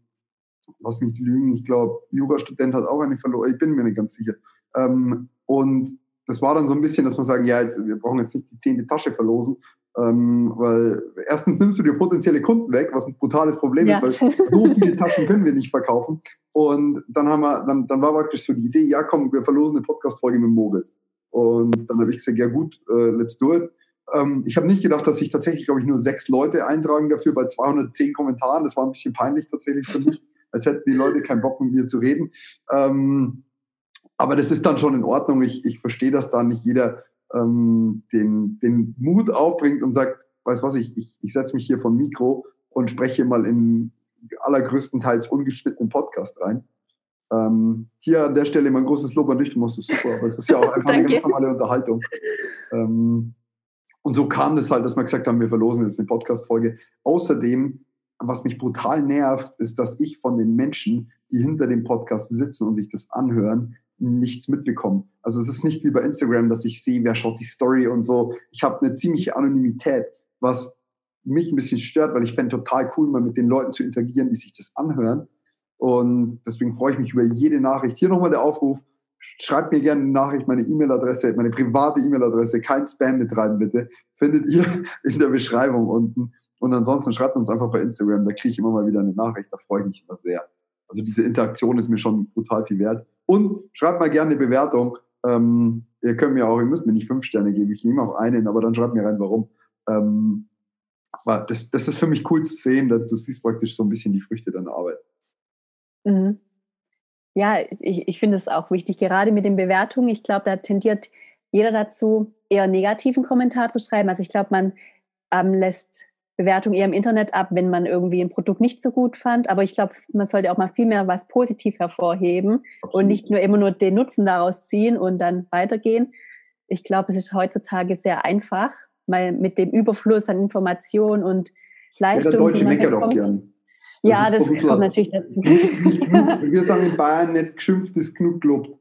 lass mich lügen, ich glaube, Jurastudent hat auch eine verloren. Ich bin mir nicht ganz sicher. Ähm, und das war dann so ein bisschen, dass man sagen, ja, jetzt, wir brauchen jetzt nicht die zehnte Tasche verlosen, ähm, weil erstens nimmst du dir potenzielle Kunden weg, was ein brutales Problem ja. ist, weil so viele Taschen können wir nicht verkaufen. Und dann haben wir, dann, dann war praktisch so die Idee, ja komm, wir verlosen eine Podcast-Folge mit Moritz. Und dann habe ich gesagt, ja gut, äh, let's do it. Ähm, ich habe nicht gedacht, dass sich tatsächlich, glaube ich, nur sechs Leute eintragen dafür bei 210 Kommentaren. Das war ein bisschen peinlich tatsächlich für mich, als hätten die Leute keinen Bock mit mir zu reden. Ähm, aber das ist dann schon in Ordnung. Ich, ich verstehe, dass da nicht jeder ähm, den, den Mut aufbringt und sagt, weiß was, ich, ich, ich setze mich hier vom Mikro und spreche mal in allergrößtenteils ungeschnittenen Podcast rein. Ähm, hier an der Stelle mein großes Lob an dich, du machst es super, aber es ist ja auch einfach eine ganz normale Unterhaltung. Ähm, und so kam das halt, dass wir gesagt haben, wir verlosen jetzt eine Podcast-Folge. Außerdem, was mich brutal nervt, ist, dass ich von den Menschen, die hinter dem Podcast sitzen und sich das anhören, nichts mitbekommen. Also es ist nicht wie bei Instagram, dass ich sehe, wer schaut die Story und so. Ich habe eine ziemliche Anonymität, was mich ein bisschen stört, weil ich fände total cool, mal mit den Leuten zu interagieren, die sich das anhören. Und deswegen freue ich mich über jede Nachricht. Hier nochmal der Aufruf. Schreibt mir gerne eine Nachricht, meine E-Mail-Adresse, meine private E-Mail-Adresse, kein Spam mitreiben bitte, findet ihr in der Beschreibung unten. Und ansonsten schreibt uns einfach bei Instagram, da kriege ich immer mal wieder eine Nachricht, da freue ich mich immer sehr. Also diese Interaktion ist mir schon total viel wert. Und schreibt mal gerne eine Bewertung. Ähm, ihr könnt mir auch, ihr müsst mir nicht fünf Sterne geben, ich nehme auch einen, aber dann schreibt mir rein, warum. Ähm, aber das, das ist für mich cool zu sehen, dass du siehst praktisch so ein bisschen die Früchte deiner Arbeit. Mhm. Ja, ich, ich finde es auch wichtig, gerade mit den Bewertungen. Ich glaube, da tendiert jeder dazu, eher negativen Kommentar zu schreiben. Also ich glaube, man ähm, lässt Bewertung eher im Internet ab, wenn man irgendwie ein Produkt nicht so gut fand. Aber ich glaube, man sollte auch mal viel mehr was positiv hervorheben Absolut. und nicht nur immer nur den Nutzen daraus ziehen und dann weitergehen. Ich glaube, es ist heutzutage sehr einfach, weil mit dem Überfluss an Informationen und Leistung. Ja, der Deutsche meckert auch gern. Das ja, das kommt natürlich dazu. Wir sagen in Bayern nicht geschimpft ist genug gelobt.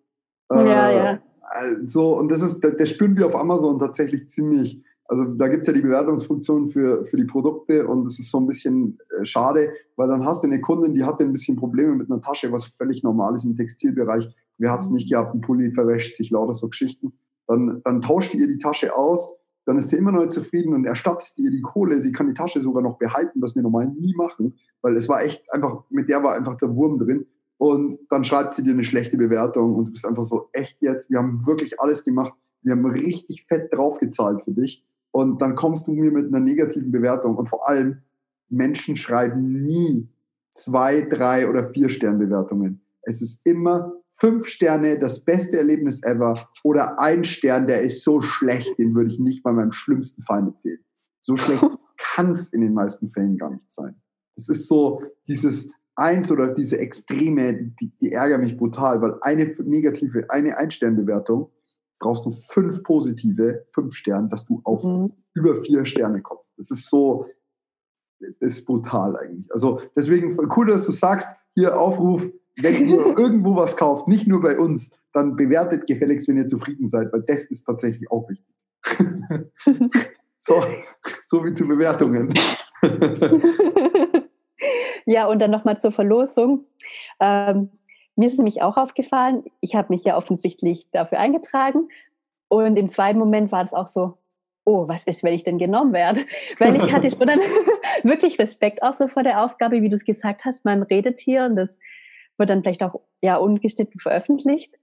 Ja, äh, ja. Also, und das ist, das spüren wir auf Amazon tatsächlich ziemlich. Also da gibt es ja die Bewertungsfunktion für, für die Produkte und das ist so ein bisschen äh, schade, weil dann hast du eine Kundin, die hatte ein bisschen Probleme mit einer Tasche, was völlig normal ist im Textilbereich. Wer hat es nicht gehabt, ein Pulli verwäscht sich lauter so Geschichten. dann, dann tauscht ihr die Tasche aus, dann ist sie immer noch zufrieden und erstattest ihr die Kohle. Sie kann die Tasche sogar noch behalten, was wir normal nie machen, weil es war echt einfach, mit der war einfach der Wurm drin. Und dann schreibt sie dir eine schlechte Bewertung und du bist einfach so, echt jetzt, wir haben wirklich alles gemacht, wir haben richtig fett draufgezahlt für dich. Und dann kommst du mir mit einer negativen Bewertung und vor allem, Menschen schreiben nie zwei, drei oder vier Sternbewertungen. Es ist immer fünf Sterne, das beste Erlebnis ever oder ein Stern, der ist so schlecht, den würde ich nicht bei meinem schlimmsten Feind empfehlen. So schlecht kann es in den meisten Fällen gar nicht sein. Es ist so dieses Eins oder diese Extreme, die, die ärgern mich brutal, weil eine negative, eine Ein-Stern-Bewertung brauchst du fünf positive, fünf Sterne, dass du auf mhm. über vier Sterne kommst. Das ist so, das ist brutal eigentlich. Also deswegen cool, dass du sagst, hier Aufruf, wenn ihr irgendwo was kauft, nicht nur bei uns, dann bewertet gefälligst, wenn ihr zufrieden seid, weil das ist tatsächlich auch wichtig. so, so wie zu Bewertungen. ja, und dann nochmal zur Verlosung. Ähm, mir ist nämlich auch aufgefallen, ich habe mich ja offensichtlich dafür eingetragen. Und im zweiten Moment war es auch so, oh, was ist, wenn ich denn genommen werde? Weil ich hatte schon dann wirklich Respekt auch so vor der Aufgabe, wie du es gesagt hast, man redet hier und das wird dann vielleicht auch ja ungeschnitten veröffentlicht.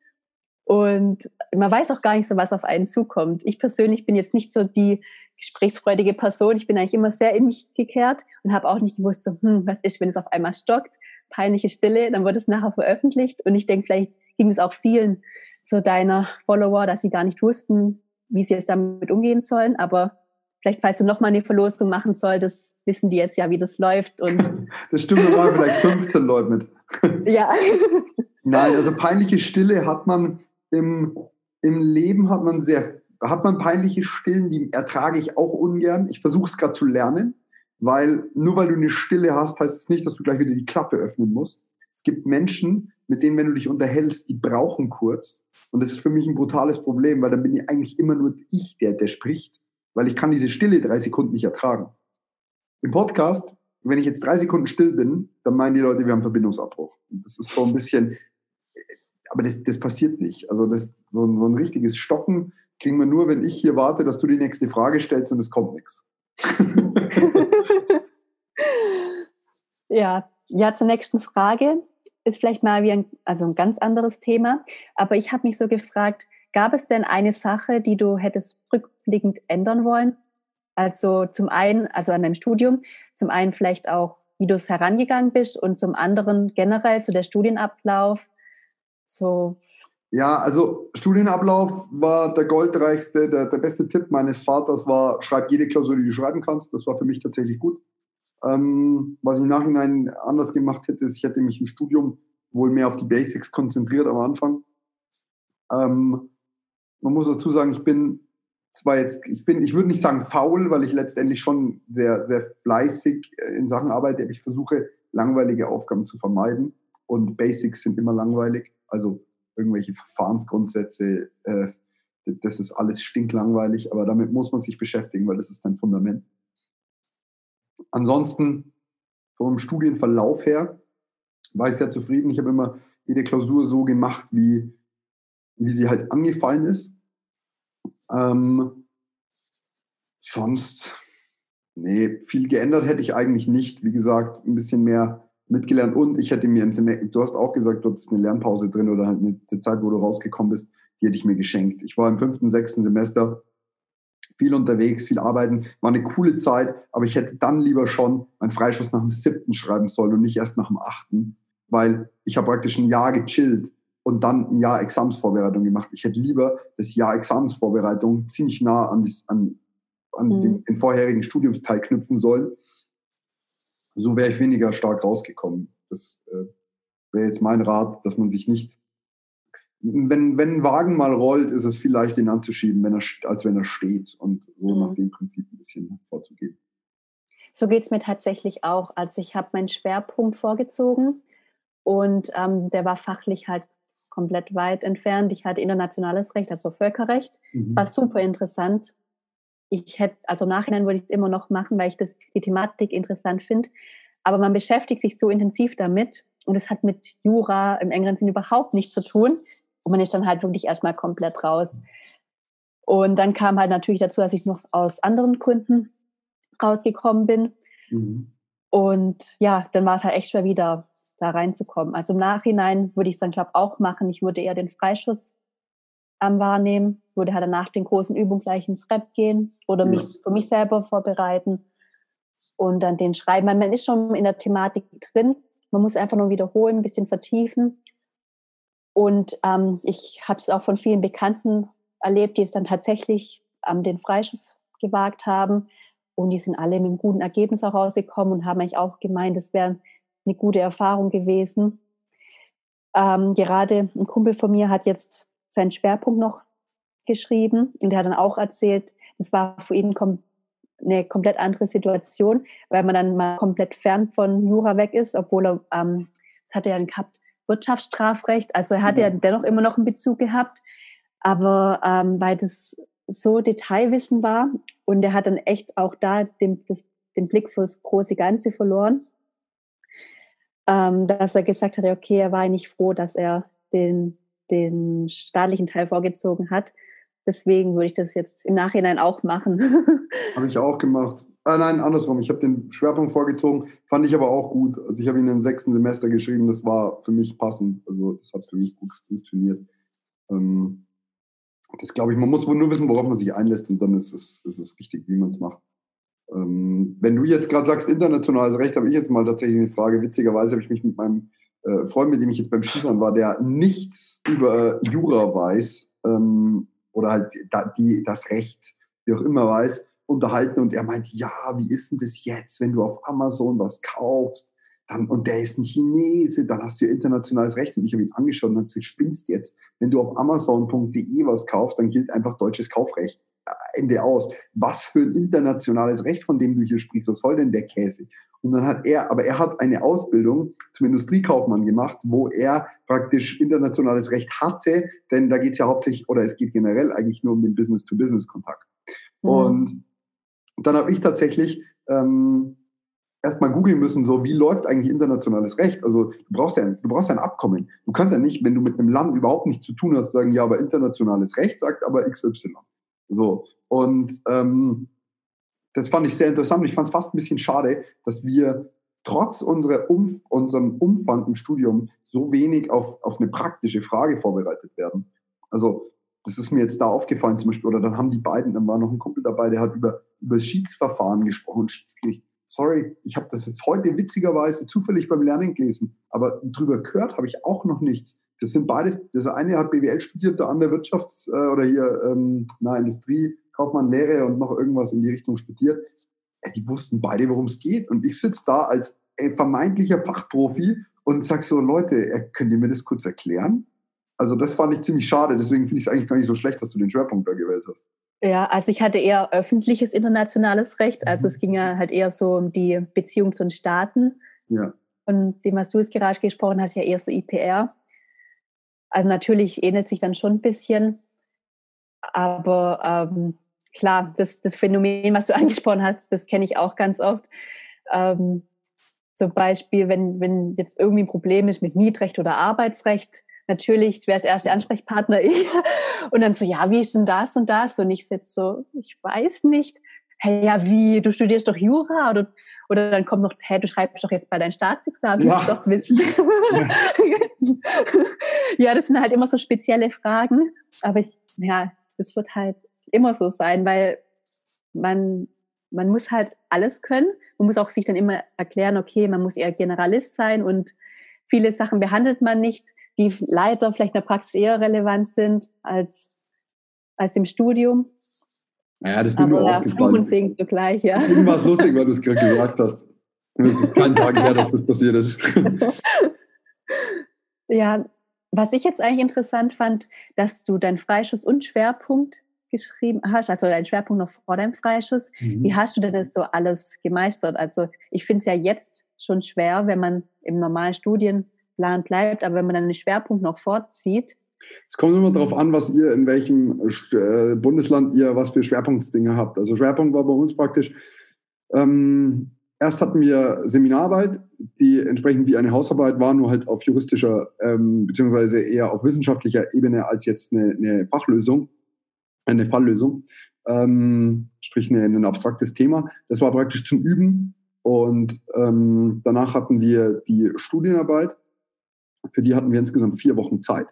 Und man weiß auch gar nicht so, was auf einen zukommt. Ich persönlich bin jetzt nicht so die gesprächsfreudige Person. Ich bin eigentlich immer sehr in mich gekehrt und habe auch nicht gewusst, so, hm, was ist, wenn es auf einmal stockt, peinliche Stille, dann wird es nachher veröffentlicht. Und ich denke, vielleicht ging es auch vielen so deiner Follower, dass sie gar nicht wussten, wie sie jetzt damit umgehen sollen. Aber vielleicht, falls du nochmal eine Verlosung machen solltest, wissen die jetzt ja, wie das läuft. Und das stimmt, da waren vielleicht 15 Leute mit. ja. Nein, also peinliche Stille hat man im, im Leben hat man sehr, hat man peinliche Stillen, die ertrage ich auch ungern. Ich versuche es gerade zu lernen, weil nur weil du eine Stille hast, heißt es nicht, dass du gleich wieder die Klappe öffnen musst. Es gibt Menschen, mit denen, wenn du dich unterhältst, die brauchen kurz. Und das ist für mich ein brutales Problem, weil dann bin ich eigentlich immer nur ich, der, der spricht, weil ich kann diese Stille drei Sekunden nicht ertragen. Im Podcast, wenn ich jetzt drei Sekunden still bin, dann meinen die Leute, wir haben Verbindungsabbruch. Das ist so ein bisschen, aber das, das passiert nicht. Also das, so, ein, so ein richtiges Stocken kriegen wir nur, wenn ich hier warte, dass du die nächste Frage stellst und es kommt nichts. ja, ja, zur nächsten Frage ist vielleicht mal wie ein, also ein ganz anderes Thema. Aber ich habe mich so gefragt, gab es denn eine Sache, die du hättest rückblickend ändern wollen? Also zum einen, also an deinem Studium, zum einen vielleicht auch, wie du es herangegangen bist und zum anderen generell so der Studienablauf. So. Ja, also Studienablauf war der goldreichste, der, der beste Tipp meines Vaters war, schreib jede Klausur, die du schreiben kannst. Das war für mich tatsächlich gut. Ähm, was ich im Nachhinein anders gemacht hätte, ist, ich hätte mich im Studium wohl mehr auf die Basics konzentriert am Anfang. Ähm, man muss dazu sagen, ich bin zwar jetzt, ich bin, ich würde nicht sagen faul, weil ich letztendlich schon sehr, sehr fleißig äh, in Sachen arbeite, aber ich versuche langweilige Aufgaben zu vermeiden und Basics sind immer langweilig, also irgendwelche Verfahrensgrundsätze, äh, das ist alles stinklangweilig, aber damit muss man sich beschäftigen, weil das ist ein Fundament. Ansonsten vom Studienverlauf her war ich sehr zufrieden. Ich habe immer jede Klausur so gemacht, wie, wie sie halt angefallen ist. Ähm, sonst, nee, viel geändert hätte ich eigentlich nicht. Wie gesagt, ein bisschen mehr mitgelernt und ich hätte mir ein Semester, du hast auch gesagt, du hattest eine Lernpause drin oder halt eine Zeit, wo du rausgekommen bist, die hätte ich mir geschenkt. Ich war im fünften, sechsten Semester viel unterwegs, viel arbeiten, war eine coole Zeit, aber ich hätte dann lieber schon meinen Freischuss nach dem siebten schreiben sollen und nicht erst nach dem achten, weil ich habe praktisch ein Jahr gechillt und dann ein Jahr Examsvorbereitung gemacht. Ich hätte lieber das Jahr Examsvorbereitung ziemlich nah an, das, an, an mhm. den, den, vorherigen Studiumsteil knüpfen sollen. So wäre ich weniger stark rausgekommen. Das äh, wäre jetzt mein Rat, dass man sich nicht wenn, wenn ein Wagen mal rollt, ist es viel leichter, ihn anzuschieben, wenn er, als wenn er steht und so mhm. nach dem Prinzip ein bisschen vorzugehen. So geht es mir tatsächlich auch. Also ich habe meinen Schwerpunkt vorgezogen und ähm, der war fachlich halt komplett weit entfernt. Ich hatte internationales Recht, also Völkerrecht. Mhm. Es war super interessant. Ich hätte, also nachhinein würde ich es immer noch machen, weil ich das, die Thematik interessant finde. Aber man beschäftigt sich so intensiv damit und es hat mit Jura im engeren Sinn überhaupt nichts zu tun. Und man ist dann halt wirklich erstmal komplett raus. Und dann kam halt natürlich dazu, dass ich noch aus anderen Gründen rausgekommen bin. Mhm. Und ja, dann war es halt echt schwer wieder da reinzukommen. Also im Nachhinein würde ich es dann, glaube ich, auch machen. Ich würde eher den Freischuss ähm, wahrnehmen, würde halt danach den großen Übungen gleich ins Rep gehen oder ja. mich für mich selber vorbereiten und dann den schreiben. Man ist schon in der Thematik drin. Man muss einfach nur wiederholen, ein bisschen vertiefen. Und ähm, ich habe es auch von vielen Bekannten erlebt, die es dann tatsächlich ähm, den Freischuss gewagt haben. Und die sind alle mit einem guten Ergebnis auch rausgekommen und haben eigentlich auch gemeint, es wäre eine gute Erfahrung gewesen. Ähm, gerade ein Kumpel von mir hat jetzt seinen Schwerpunkt noch geschrieben und der hat dann auch erzählt, es war für ihn kom eine komplett andere Situation, weil man dann mal komplett fern von Jura weg ist, obwohl er, ähm, hat er dann gehabt, Wirtschaftsstrafrecht, also er hat ja. ja dennoch immer noch einen Bezug gehabt, aber ähm, weil das so Detailwissen war und er hat dann echt auch da den, das, den Blick fürs große Ganze verloren, ähm, dass er gesagt hat, okay, er war nicht froh, dass er den, den staatlichen Teil vorgezogen hat. Deswegen würde ich das jetzt im Nachhinein auch machen. habe ich auch gemacht. Ah, nein, andersrum. Ich habe den Schwerpunkt vorgezogen, fand ich aber auch gut. Also ich habe ihn im sechsten Semester geschrieben, das war für mich passend. Also das hat für mich gut funktioniert. Ähm, das glaube ich, man muss wohl nur wissen, worauf man sich einlässt und dann ist es, ist es richtig, wie man es macht. Ähm, wenn du jetzt gerade sagst, internationales Recht, habe ich jetzt mal tatsächlich eine Frage. Witzigerweise habe ich mich mit meinem äh, Freund, mit dem ich jetzt beim Skifahren war, der nichts über Jura weiß ähm, oder halt da, die, das Recht, wie auch immer weiß, unterhalten und er meint, ja, wie ist denn das jetzt, wenn du auf Amazon was kaufst? Dann, und der ist ein Chinese, dann hast du ja internationales Recht. Und ich habe ihn angeschaut und habe gesagt, spinnst jetzt. Wenn du auf Amazon.de was kaufst, dann gilt einfach deutsches Kaufrecht. Ende aus. Was für ein internationales Recht, von dem du hier sprichst, was soll denn der Käse? Und dann hat er, aber er hat eine Ausbildung zum Industriekaufmann gemacht, wo er praktisch internationales Recht hatte, denn da geht es ja hauptsächlich, oder es geht generell eigentlich nur um den Business-to-Business-Kontakt. Mhm. Und dann habe ich tatsächlich ähm, erstmal googeln müssen, so wie läuft eigentlich internationales Recht? Also du brauchst ja, du brauchst ja ein Abkommen. Du kannst ja nicht, wenn du mit einem Land überhaupt nichts zu tun hast, sagen, ja, aber internationales Recht sagt aber XY. So. Und ähm, das fand ich sehr interessant. Ich fand es fast ein bisschen schade, dass wir trotz unserer um, unserem Umfang im Studium so wenig auf, auf eine praktische Frage vorbereitet werden. Also das ist mir jetzt da aufgefallen zum Beispiel, oder dann haben die beiden, dann war noch ein Kumpel dabei, der hat über, über Schiedsverfahren gesprochen, Schiedsgericht. Sorry, ich habe das jetzt heute witzigerweise zufällig beim Lernen gelesen, aber drüber gehört habe ich auch noch nichts. Das sind beides, das eine hat BWL studiert, der andere Wirtschafts- äh, oder hier, ähm, na, Industrie, Kaufmann, Lehre und noch irgendwas in die Richtung studiert. Ja, die wussten beide, worum es geht. Und ich sitze da als äh, vermeintlicher Fachprofi und sag so, Leute, könnt ihr mir das kurz erklären? Also das fand ich ziemlich schade. Deswegen finde ich es eigentlich gar nicht so schlecht, dass du den Schwerpunkt da gewählt hast. Ja, also ich hatte eher öffentliches internationales Recht. Also mhm. es ging ja halt eher so um die Beziehung zu den Staaten. Ja. Und dem, was du jetzt gerade gesprochen hast, ja eher so IPR. Also natürlich ähnelt sich dann schon ein bisschen. Aber ähm, klar, das, das Phänomen, was du angesprochen hast, das kenne ich auch ganz oft. Ähm, zum Beispiel, wenn, wenn jetzt irgendwie ein Problem ist mit Mietrecht oder Arbeitsrecht, natürlich wäre es erst der Ansprechpartner ich. Und dann so, ja, wie ist denn das und das? Und ich sitze so, ich weiß nicht. Hey, ja, wie, du studierst doch Jura? Oder, oder dann kommt noch, hey, du schreibst doch jetzt bei deinem Staatsexamen, ja. doch wissen. Ja. ja, das sind halt immer so spezielle Fragen. Aber ich, ja, das wird halt immer so sein, weil man, man muss halt alles können. Man muss auch sich dann immer erklären, okay, man muss eher Generalist sein und viele Sachen behandelt man nicht, die leider vielleicht in der Praxis eher relevant sind als, als im Studium. Naja, das bin nur aufgefallen. Und Segen zugleich, ja. Es lustig, weil du es gerade gesagt hast. Und es ist kein Tag her, dass das passiert ist. ja, was ich jetzt eigentlich interessant fand, dass du deinen Freischuss und Schwerpunkt geschrieben hast, also deinen Schwerpunkt noch vor deinem Freischuss. Mhm. Wie hast du denn das so alles gemeistert? Also ich finde es ja jetzt schon schwer, wenn man im normalen Studienplan bleibt, aber wenn man dann den Schwerpunkt noch vorzieht. Es kommt immer darauf an, was ihr in welchem äh, Bundesland ihr was für Schwerpunktsdinge habt. Also Schwerpunkt war bei uns praktisch, ähm, erst hatten wir Seminararbeit, die entsprechend wie eine Hausarbeit war, nur halt auf juristischer ähm, beziehungsweise eher auf wissenschaftlicher Ebene als jetzt eine, eine Fachlösung. eine Falllösung, ähm, sprich eine, ein abstraktes Thema. Das war praktisch zum Üben und ähm, danach hatten wir die Studienarbeit. Für die hatten wir insgesamt vier Wochen Zeit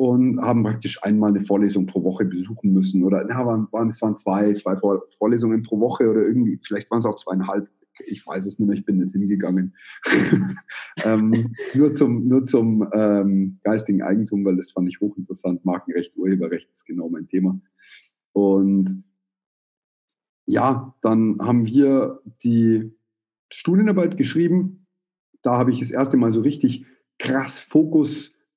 und haben praktisch einmal eine Vorlesung pro Woche besuchen müssen. Oder na, waren, es waren zwei, zwei Vorlesungen pro Woche oder irgendwie, vielleicht waren es auch zweieinhalb. Ich weiß es nicht mehr, ich bin nicht hingegangen. ähm, nur zum, nur zum ähm, geistigen Eigentum, weil das fand ich hochinteressant. Markenrecht, Urheberrecht ist genau mein Thema. Und ja, dann haben wir die Studienarbeit geschrieben. Da habe ich das erste Mal so richtig krass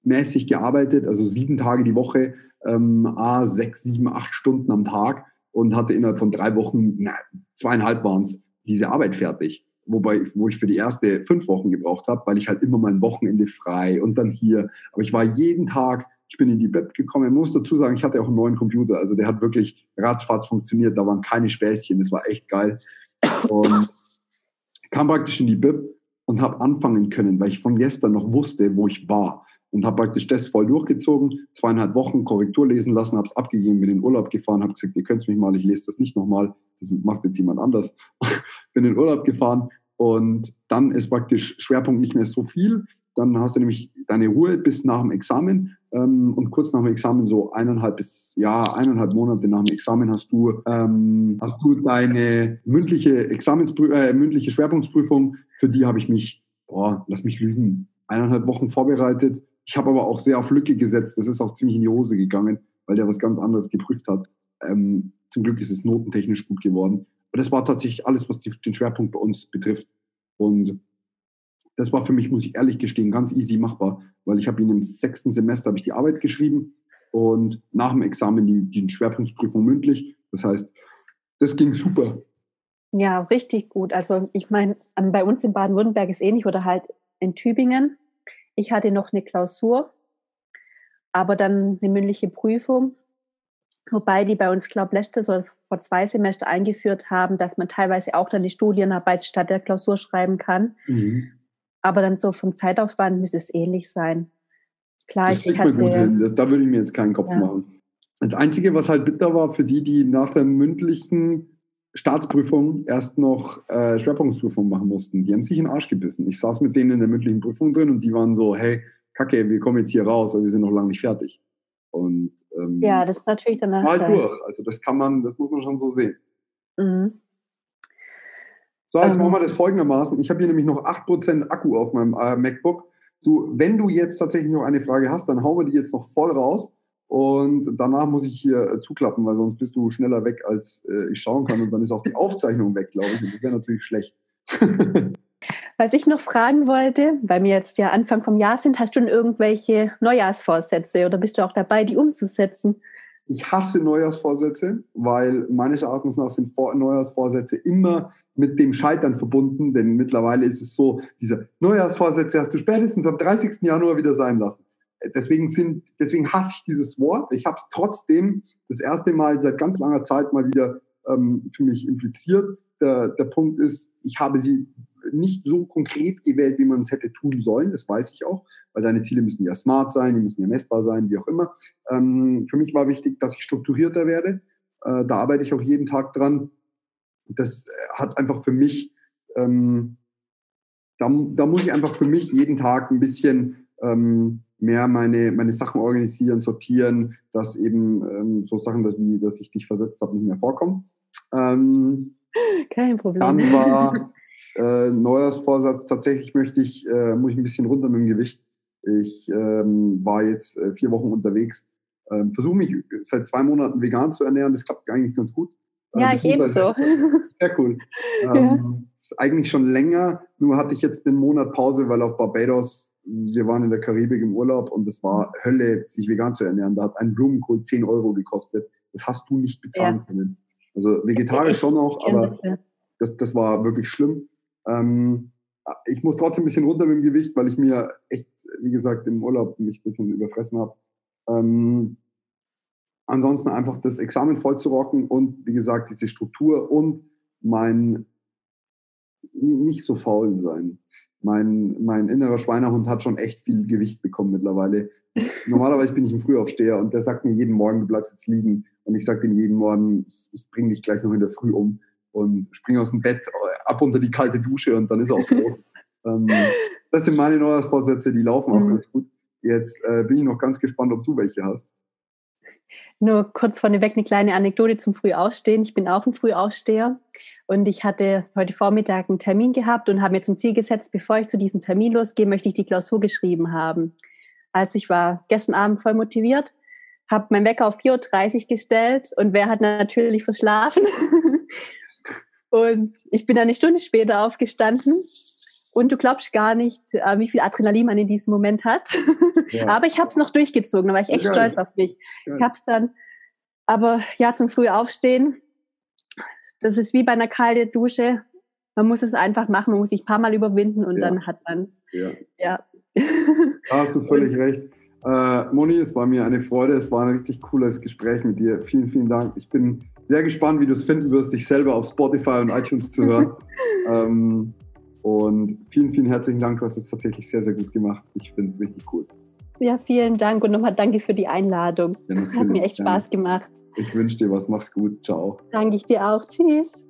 fokusmäßig gearbeitet, also sieben Tage die Woche, ähm, a, sechs, sieben, acht Stunden am Tag und hatte innerhalb von drei Wochen, na, zweieinhalb waren es, diese Arbeit fertig. Wobei, wo ich für die erste fünf Wochen gebraucht habe, weil ich halt immer mein Wochenende frei und dann hier. Aber ich war jeden Tag, ich bin in die Bib gekommen. Ich muss dazu sagen, ich hatte auch einen neuen Computer. Also der hat wirklich ratzfatz funktioniert. Da waren keine Späßchen. Das war echt geil. Und kam praktisch in die Bib und habe anfangen können, weil ich von gestern noch wusste, wo ich war. Und habe praktisch das voll durchgezogen, zweieinhalb Wochen Korrektur lesen lassen, habe es abgegeben, bin in den Urlaub gefahren, habe gesagt, ihr könnt mich mal, ich lese das nicht nochmal, das macht jetzt jemand anders. bin in den Urlaub gefahren und dann ist praktisch Schwerpunkt nicht mehr so viel. Dann hast du nämlich deine Ruhe bis nach dem Examen ähm, und kurz nach dem Examen, so eineinhalb bis ja, eineinhalb Monate nach dem Examen, hast du, ähm, hast du deine mündliche, Examensprü äh, mündliche Schwerpunktsprüfung. Für die habe ich mich, boah, lass mich lügen, eineinhalb Wochen vorbereitet. Ich habe aber auch sehr auf Lücke gesetzt. Das ist auch ziemlich in die Hose gegangen, weil der was ganz anderes geprüft hat. Ähm, zum Glück ist es notentechnisch gut geworden. Aber das war tatsächlich alles, was die, den Schwerpunkt bei uns betrifft. Und das war für mich, muss ich ehrlich gestehen, ganz easy machbar, weil ich habe ihn im sechsten Semester habe ich die Arbeit geschrieben und nach dem Examen die, die Schwerpunktprüfung mündlich. Das heißt, das ging super. Ja, richtig gut. Also ich meine, bei uns in Baden-Württemberg ist ähnlich oder halt in Tübingen. Ich hatte noch eine Klausur, aber dann eine mündliche Prüfung, wobei die bei uns, glaube ich, letztes oder vor zwei Semester eingeführt haben, dass man teilweise auch dann die Studienarbeit statt der Klausur schreiben kann. Mhm. Aber dann so vom Zeitaufwand müsste es ähnlich sein. Klar, das ich hatte, gut hin. Da würde ich mir jetzt keinen Kopf ja. machen. Das Einzige, was halt bitter war für die, die nach der mündlichen Staatsprüfung erst noch äh, Schwerpunktprüfung machen mussten, die haben sich in den Arsch gebissen. Ich saß mit denen in der mündlichen Prüfung drin und die waren so, hey, Kacke, wir kommen jetzt hier raus, aber wir sind noch lange nicht fertig. Und ähm, ja, das ist natürlich danach. Mal durch. Also das kann man, das muss man schon so sehen. Mhm. So, jetzt ähm, machen wir das folgendermaßen. Ich habe hier nämlich noch 8% Akku auf meinem äh, MacBook. Du, wenn du jetzt tatsächlich noch eine Frage hast, dann hauen wir die jetzt noch voll raus. Und danach muss ich hier äh, zuklappen, weil sonst bist du schneller weg, als äh, ich schauen kann. Und dann ist auch die Aufzeichnung weg, glaube ich. Und das wäre natürlich schlecht. Was ich noch fragen wollte, weil wir jetzt ja Anfang vom Jahr sind, hast du denn irgendwelche Neujahrsvorsätze oder bist du auch dabei, die umzusetzen? Ich hasse Neujahrsvorsätze, weil meines Erachtens nach sind Neujahrsvorsätze immer mit dem Scheitern verbunden, denn mittlerweile ist es so, diese Neujahrsvorsätze hast du spätestens am 30. Januar wieder sein lassen. Deswegen, sind, deswegen hasse ich dieses Wort. Ich habe es trotzdem das erste Mal seit ganz langer Zeit mal wieder ähm, für mich impliziert. Der, der Punkt ist, ich habe sie nicht so konkret gewählt, wie man es hätte tun sollen. Das weiß ich auch, weil deine Ziele müssen ja smart sein, die müssen ja messbar sein, wie auch immer. Ähm, für mich war wichtig, dass ich strukturierter werde. Äh, da arbeite ich auch jeden Tag dran das hat einfach für mich, ähm, da, da muss ich einfach für mich jeden Tag ein bisschen ähm, mehr meine, meine Sachen organisieren, sortieren, dass eben ähm, so Sachen, dass, wie, dass ich dich versetzt habe, nicht mehr vorkommen. Ähm, Kein Problem. Dann war äh, Neujahrsvorsatz, tatsächlich möchte ich, äh, muss ich ein bisschen runter mit dem Gewicht. Ich ähm, war jetzt äh, vier Wochen unterwegs, ähm, versuche mich seit zwei Monaten vegan zu ernähren, das klappt eigentlich ganz gut. Ja, äh, ich ebenso. Sehr cool. ja. ähm, ist eigentlich schon länger, nur hatte ich jetzt einen Monat Pause, weil auf Barbados, wir waren in der Karibik im Urlaub und es war Hölle, sich vegan zu ernähren. Da hat ein Blumenkohl 10 Euro gekostet. Das hast du nicht bezahlen ja. können. Also vegetarisch schon noch, aber das, das war wirklich schlimm. Ähm, ich muss trotzdem ein bisschen runter mit dem Gewicht, weil ich mir echt, wie gesagt, im Urlaub mich ein bisschen überfressen habe. Ähm, ansonsten einfach das Examen vollzurocken und wie gesagt, diese Struktur und mein nicht so faul sein. Mein, mein innerer Schweinehund hat schon echt viel Gewicht bekommen mittlerweile. normalerweise bin ich ein Frühaufsteher und der sagt mir jeden Morgen, du bleibst jetzt liegen. Und ich sage ihm jeden Morgen, ich, ich bringe dich gleich noch in der Früh um und springe aus dem Bett äh, ab unter die kalte Dusche und dann ist er auch tot. ähm, das sind meine Neujahrsvorsätze, die laufen auch mhm. ganz gut. Jetzt äh, bin ich noch ganz gespannt, ob du welche hast. Nur kurz vorneweg eine kleine Anekdote zum Frühaufstehen. Ich bin auch ein Frühaufsteher und ich hatte heute Vormittag einen Termin gehabt und habe mir zum Ziel gesetzt, bevor ich zu diesem Termin losgehe, möchte ich die Klausur geschrieben haben. Also ich war gestern Abend voll motiviert, habe meinen Wecker auf 4.30 Uhr gestellt und wer hat natürlich verschlafen? und ich bin dann eine Stunde später aufgestanden und du glaubst gar nicht, äh, wie viel Adrenalin man in diesem Moment hat. Ja. aber ich habe es noch durchgezogen, da war ich echt Geil. stolz auf mich. Geil. Ich habe es dann, aber ja, zum früh aufstehen, das ist wie bei einer kalten Dusche. Man muss es einfach machen, man muss sich ein paar Mal überwinden und ja. dann hat man es. Ja. ja. Da hast du völlig recht. Äh, Moni, es war mir eine Freude, es war ein richtig cooles Gespräch mit dir. Vielen, vielen Dank. Ich bin sehr gespannt, wie du es finden wirst, dich selber auf Spotify und iTunes zu hören. ähm, und vielen, vielen herzlichen Dank. Du hast es tatsächlich sehr, sehr gut gemacht. Ich finde es richtig cool. Ja, vielen Dank und nochmal danke für die Einladung. Ja, Hat mir echt Spaß gemacht. Ich wünsche dir was. Mach's gut. Ciao. Danke ich dir auch. Tschüss.